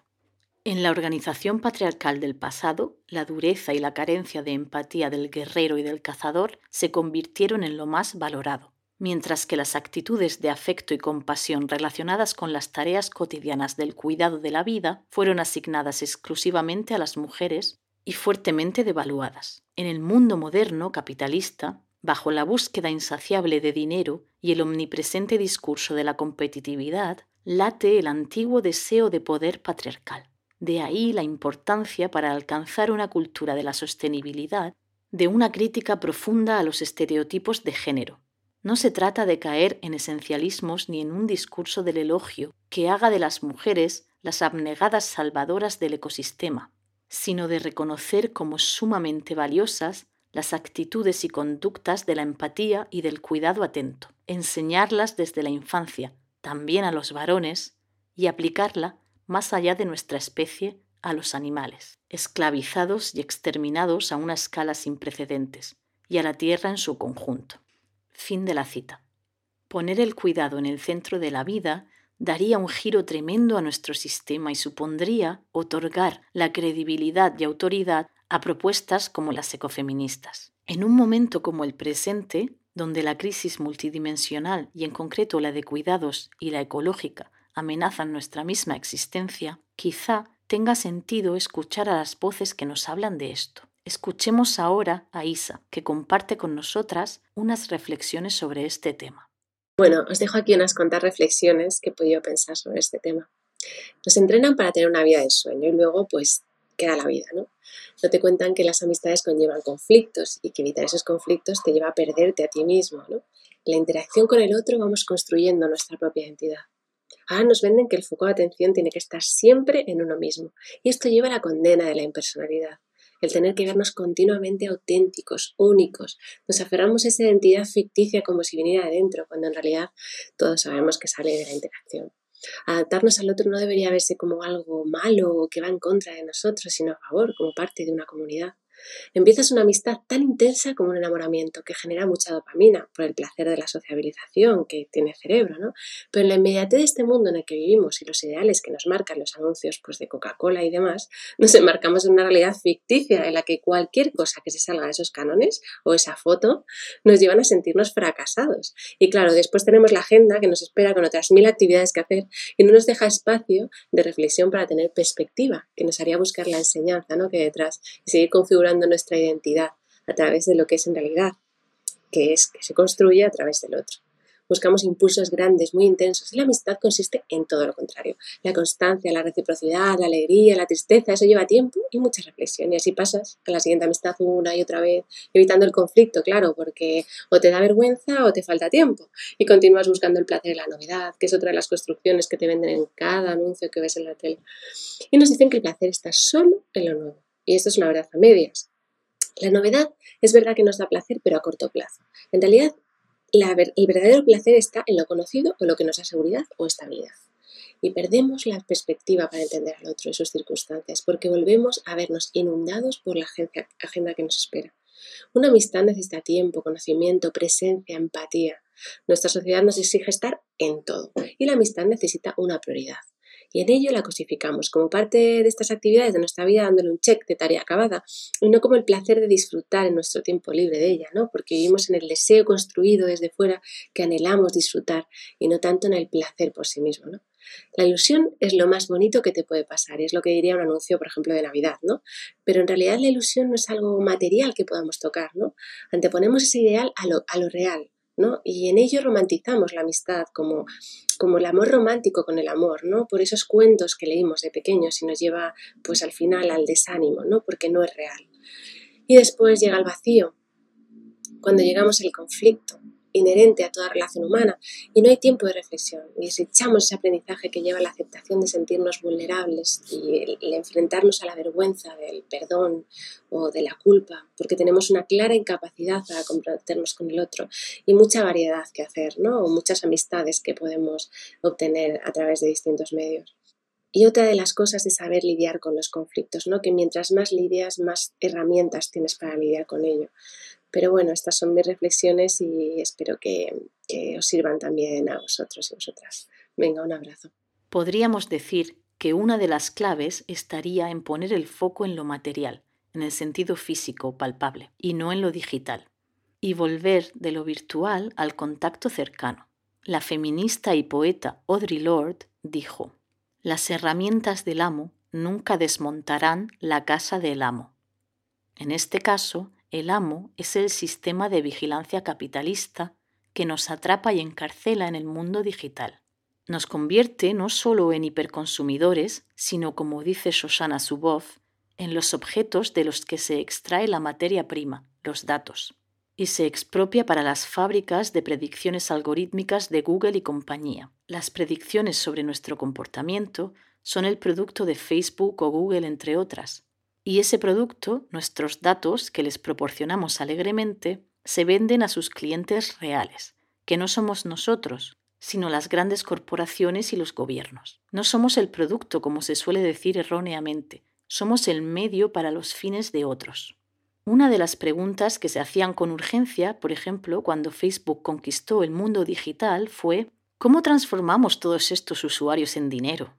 En la organización patriarcal del pasado, la dureza y la carencia de empatía del guerrero y del cazador se convirtieron en lo más valorado, mientras que las actitudes de afecto y compasión relacionadas con las tareas cotidianas del cuidado de la vida fueron asignadas exclusivamente a las mujeres y fuertemente devaluadas. En el mundo moderno capitalista, bajo la búsqueda insaciable de dinero y el omnipresente discurso de la competitividad, late el antiguo deseo de poder patriarcal. De ahí la importancia para alcanzar una cultura de la sostenibilidad de una crítica profunda a los estereotipos de género. No se trata de caer en esencialismos ni en un discurso del elogio que haga de las mujeres las abnegadas salvadoras del ecosistema, sino de reconocer como sumamente valiosas las actitudes y conductas de la empatía y del cuidado atento, enseñarlas desde la infancia, también a los varones, y aplicarla más allá de nuestra especie a los animales, esclavizados y exterminados a una escala sin precedentes, y a la Tierra en su conjunto. Fin de la cita. Poner el cuidado en el centro de la vida daría un giro tremendo a nuestro sistema y supondría otorgar la credibilidad y autoridad a propuestas como las ecofeministas. En un momento como el presente, donde la crisis multidimensional y en concreto la de cuidados y la ecológica amenazan nuestra misma existencia, quizá tenga sentido escuchar a las voces que nos hablan de esto. Escuchemos ahora a Isa, que comparte con nosotras unas reflexiones sobre este tema. Bueno, os dejo aquí unas cuantas reflexiones que he podido pensar sobre este tema. Nos entrenan para tener una vida de sueño y luego pues queda la vida, ¿no? No te cuentan que las amistades conllevan conflictos y que evitar esos conflictos te lleva a perderte a ti mismo, ¿no? En la interacción con el otro vamos construyendo nuestra propia identidad. Ahora nos venden que el foco de atención tiene que estar siempre en uno mismo y esto lleva a la condena de la impersonalidad el tener que vernos continuamente auténticos, únicos. Nos aferramos a esa identidad ficticia como si viniera de adentro, cuando en realidad todos sabemos que sale de la interacción. Adaptarnos al otro no debería verse como algo malo o que va en contra de nosotros, sino a favor, como parte de una comunidad. Empiezas una amistad tan intensa como un enamoramiento que genera mucha dopamina por el placer de la sociabilización que tiene el cerebro, ¿no? Pero en la inmediatez de este mundo en el que vivimos y los ideales que nos marcan los anuncios pues, de Coca-Cola y demás, nos enmarcamos en una realidad ficticia en la que cualquier cosa que se salga de esos cánones o esa foto nos llevan a sentirnos fracasados. Y claro, después tenemos la agenda que nos espera con otras mil actividades que hacer y no nos deja espacio de reflexión para tener perspectiva, que nos haría buscar la enseñanza ¿no? que detrás y seguir configurando nuestra identidad a través de lo que es en realidad, que es que se construye a través del otro. Buscamos impulsos grandes, muy intensos, y la amistad consiste en todo lo contrario. La constancia, la reciprocidad, la alegría, la tristeza, eso lleva tiempo y mucha reflexión. Y así pasas a la siguiente amistad una y otra vez, evitando el conflicto, claro, porque o te da vergüenza o te falta tiempo. Y continúas buscando el placer de la novedad, que es otra de las construcciones que te venden en cada anuncio que ves en la tele. Y nos dicen que el placer está solo en lo nuevo y esto es una verdad a medias. La novedad es verdad que nos da placer, pero a corto plazo. En realidad, el verdadero placer está en lo conocido o lo que nos da seguridad o estabilidad. Y perdemos la perspectiva para entender al otro y sus circunstancias, porque volvemos a vernos inundados por la agenda que nos espera. Una amistad necesita tiempo, conocimiento, presencia, empatía. Nuestra sociedad nos exige estar en todo y la amistad necesita una prioridad y en ello la cosificamos como parte de estas actividades de nuestra vida dándole un check de tarea acabada y no como el placer de disfrutar en nuestro tiempo libre de ella, ¿no? Porque vivimos en el deseo construido desde fuera que anhelamos disfrutar y no tanto en el placer por sí mismo, ¿no? La ilusión es lo más bonito que te puede pasar, y es lo que diría un anuncio, por ejemplo, de Navidad, ¿no? Pero en realidad la ilusión no es algo material que podamos tocar, ¿no? Anteponemos ese ideal a lo, a lo real, Y en ello romantizamos la amistad como, como el amor romántico con el amor, ¿no? Por esos cuentos que leímos de pequeños y nos lleva pues al final al desánimo, ¿no? Porque no es real. Y después llega el vacío, cuando llegamos al conflicto, inherente a toda relación humana y no hay tiempo de reflexión y desechamos ese aprendizaje que lleva a la aceptación de sentirnos vulnerables y el, enfrentarnos a la vergüenza del perdón o de la culpa porque tenemos una clara incapacidad para comprometernos con el otro y mucha variedad que hacer, ¿no? O muchas amistades que podemos obtener a través de distintos medios. Y otra de las cosas es saber lidiar con los conflictos, ¿no? Que mientras más lidias, más herramientas tienes para lidiar con ello. Pero bueno, estas son mis reflexiones y espero que, os sirvan también a vosotros y vosotras. Venga, un abrazo. Podríamos decir que una de las claves estaría en poner el foco en lo material, en el sentido físico palpable, y no en lo digital, y volver de lo virtual al contacto cercano. La feminista y poeta Audre Lorde dijo, Las herramientas del amo nunca desmontarán la casa del amo. En este caso, el amo es el sistema de vigilancia capitalista que nos atrapa y encarcela en el mundo digital. Nos convierte no solo en hiperconsumidores, sino, como dice Shoshana Zuboff, en los objetos de los que se extrae la materia prima, los datos. y se expropia para las fábricas de predicciones algorítmicas de Google y compañía. Las predicciones sobre nuestro comportamiento son el producto de Facebook o Google, entre otras. Y ese producto, nuestros datos que les proporcionamos alegremente, se venden a sus clientes reales, que no somos nosotros, sino las grandes corporaciones y los gobiernos. No somos el producto, como se suele decir erróneamente, somos el medio para los fines de otros. Una de las preguntas que se hacían con urgencia, por ejemplo, cuando Facebook conquistó el mundo digital, fue ¿cómo transformamos todos estos usuarios en dinero?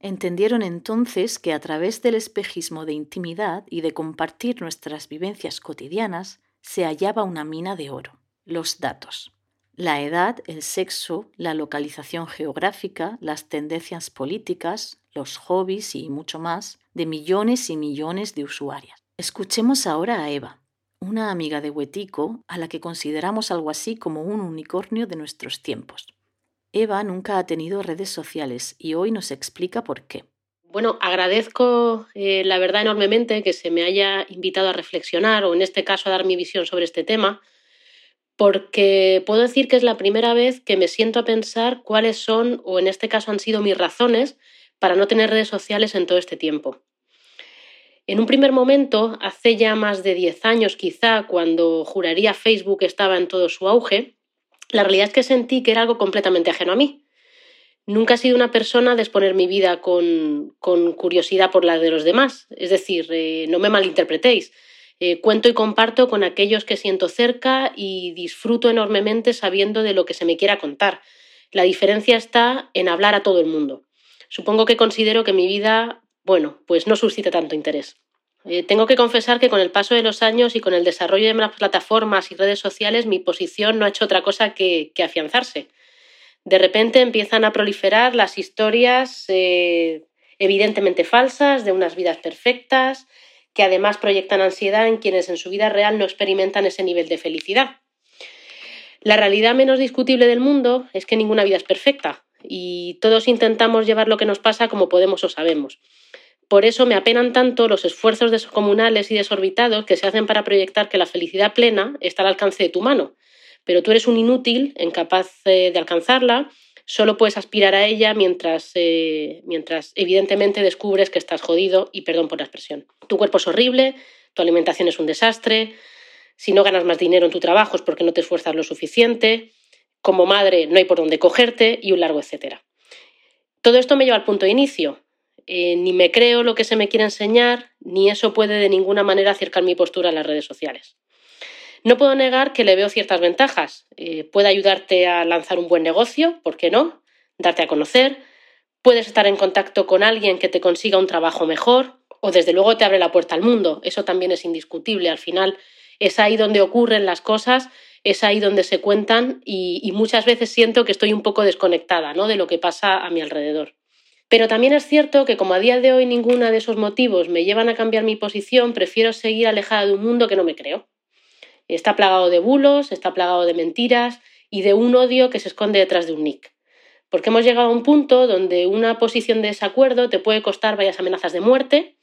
Entendieron entonces que a través del espejismo de intimidad y de compartir nuestras vivencias cotidianas se hallaba una mina de oro, los datos. La edad, el sexo, la localización geográfica, las tendencias políticas, los hobbies y mucho más de millones y millones de usuarias. Escuchemos ahora a Eva, una amiga de Huetico a la que consideramos algo así como un unicornio de nuestros tiempos. Eva nunca ha tenido redes sociales y hoy nos explica por qué. Bueno, agradezco eh, la verdad enormemente que se me haya invitado a reflexionar o en este caso a dar mi visión sobre este tema, porque puedo decir que es la primera vez que me siento a pensar cuáles son, o en este caso han sido mis razones, para no tener redes sociales en todo este tiempo. En un primer momento, hace ya más de 10 años quizá, cuando juraría Facebook estaba en todo su auge, la realidad es que sentí que era algo completamente ajeno a mí. Nunca he sido una persona de exponer mi vida con, curiosidad por la de los demás. Es decir, eh, no me malinterpretéis. Eh, cuento y comparto con aquellos que siento cerca y disfruto enormemente sabiendo de lo que se me quiera contar. La diferencia está en hablar a todo el mundo. Supongo que considero que mi vida bueno, pues no suscita tanto interés. Eh, tengo que confesar que con el paso de los años y con el desarrollo de más plataformas y redes sociales, mi posición no ha hecho otra cosa que, afianzarse. De repente empiezan a proliferar las historias eh, evidentemente falsas de unas vidas perfectas, que además proyectan ansiedad en quienes en su vida real no experimentan ese nivel de felicidad. La realidad menos discutible del mundo es que ninguna vida es perfecta y todos intentamos llevar lo que nos pasa como podemos o sabemos. Por eso me apenan tanto los esfuerzos descomunales y desorbitados que se hacen para proyectar que la felicidad plena está al alcance de tu mano. Pero tú eres un inútil, incapaz eh, de alcanzarla, solo puedes aspirar a ella mientras, eh, mientras evidentemente descubres que estás jodido y perdón por la expresión. Tu cuerpo es horrible, tu alimentación es un desastre, si no ganas más dinero en tu trabajo es porque no te esfuerzas lo suficiente, como madre no hay por dónde cogerte y un largo etcétera. Todo esto me lleva al punto de inicio, eh, ni me creo lo que se me quiere enseñar, ni eso puede de ninguna manera acercar mi postura a las redes sociales. No puedo negar que le veo ciertas ventajas. Eh, puede ayudarte a lanzar un buen negocio, ¿por qué no? Darte a conocer. Puedes estar en contacto con alguien que te consiga un trabajo mejor o desde luego te abre la puerta al mundo. Eso también es indiscutible. Al final es ahí donde ocurren las cosas, es ahí donde se cuentan y, y muchas veces siento que estoy un poco desconectada ¿no? de lo que pasa a mi alrededor. Pero también es cierto que como a día de hoy ninguno de esos motivos me llevan a cambiar mi posición, prefiero seguir alejada de un mundo que no me creo. Está plagado de bulos, está plagado de mentiras y de un odio que se esconde detrás de un nick. Porque hemos llegado a un punto donde una posición de desacuerdo te puede costar varias amenazas de muerte,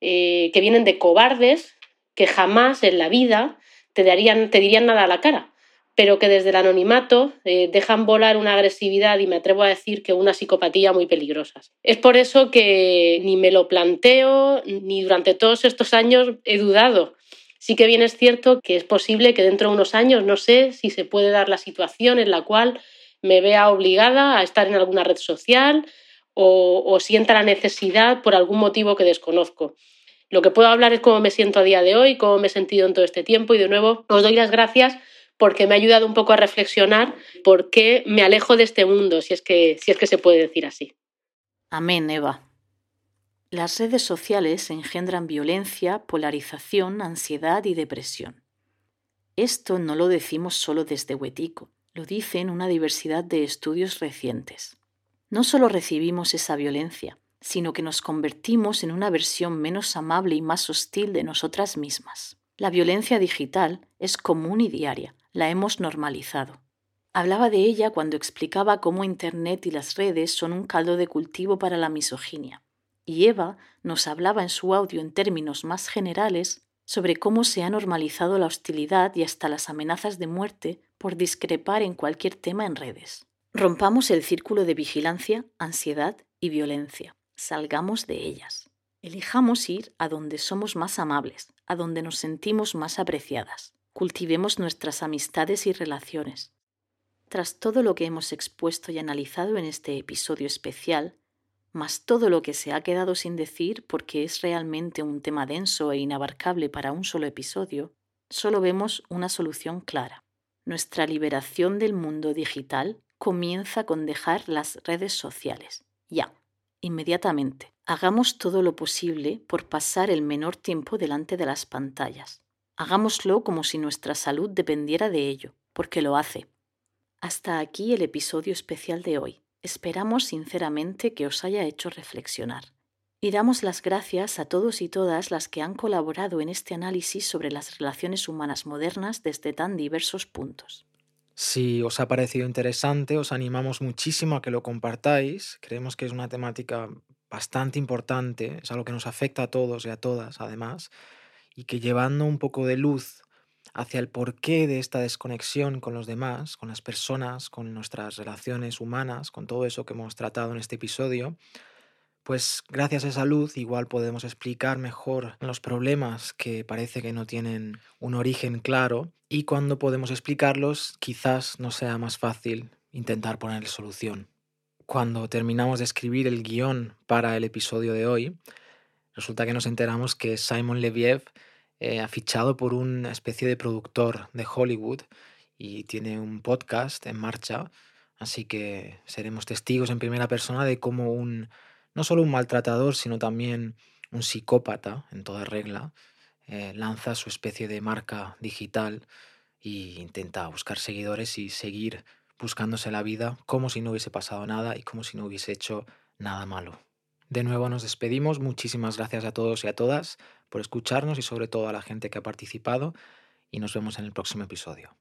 eh, que vienen de cobardes que jamás en la vida te, darían, te dirían nada a la cara pero que desde el anonimato eh, dejan volar una agresividad y me atrevo a decir que una psicopatía muy peligrosas. Es por eso que ni me lo planteo ni durante todos estos años he dudado. Sí que bien es cierto que es posible que dentro de unos años, no sé si se puede dar la situación en la cual me vea obligada a estar en alguna red social o, o sienta la necesidad por algún motivo que desconozco. Lo que puedo hablar es cómo me siento a día de hoy, cómo me he sentido en todo este tiempo y de nuevo os doy las gracias porque me ha ayudado un poco a reflexionar por qué me alejo de este mundo, si es que, si es que se puede decir así. Amén, Eva. Las redes sociales engendran violencia, polarización, ansiedad y depresión. Esto no lo decimos solo desde Huetico, lo dicen una diversidad de estudios recientes. No solo recibimos esa violencia, sino que nos convertimos en una versión menos amable y más hostil de nosotras mismas. La violencia digital es común y diaria, la hemos normalizado. Hablaba de ella cuando explicaba cómo Internet y las redes son un caldo de cultivo para la misoginia. Y Eva nos hablaba en su audio en términos más generales sobre cómo se ha normalizado la hostilidad y hasta las amenazas de muerte por discrepar en cualquier tema en redes. Rompamos el círculo de vigilancia, ansiedad y violencia. Salgamos de ellas. Elijamos ir a donde somos más amables, a donde nos sentimos más apreciadas. Cultivemos nuestras amistades y relaciones. Tras todo lo que hemos expuesto y analizado en este episodio especial, más todo lo que se ha quedado sin decir porque es realmente un tema denso e inabarcable para un solo episodio, solo vemos una solución clara. Nuestra liberación del mundo digital comienza con dejar las redes sociales. Ya, inmediatamente. Hagamos todo lo posible por pasar el menor tiempo delante de las pantallas. Hagámoslo como si nuestra salud dependiera de ello, porque lo hace. Hasta aquí el episodio especial de hoy. Esperamos sinceramente que os haya hecho reflexionar. Y damos las gracias a todos y todas las que han colaborado en este análisis sobre las relaciones humanas modernas desde tan diversos puntos. Si os ha parecido interesante, os animamos muchísimo a que lo compartáis. Creemos que es una temática bastante importante, es algo que nos afecta a todos y a todas, además, y que llevando un poco de luz hacia el porqué de esta desconexión con los demás, con las personas, con nuestras relaciones humanas, con todo eso que hemos tratado en este episodio, pues gracias a esa luz igual podemos explicar mejor los problemas que parece que no tienen un origen claro y cuando podemos explicarlos quizás no sea más fácil intentar poner solución. Cuando terminamos de escribir el guion para el episodio de hoy, resulta que nos enteramos que Simon Leviev eh, ha fichado por una especie de productor de Hollywood y tiene un podcast en marcha, así que seremos testigos en primera persona de cómo un, no solo un maltratador, sino también un psicópata, en toda regla, eh, lanza su especie de marca digital e intenta buscar seguidores y seguir buscándose la vida como si no hubiese pasado nada y como si no hubiese hecho nada malo. De nuevo nos despedimos. Muchísimas gracias a todos y a todas por escucharnos y sobre todo a la gente que ha participado y nos vemos en el próximo episodio.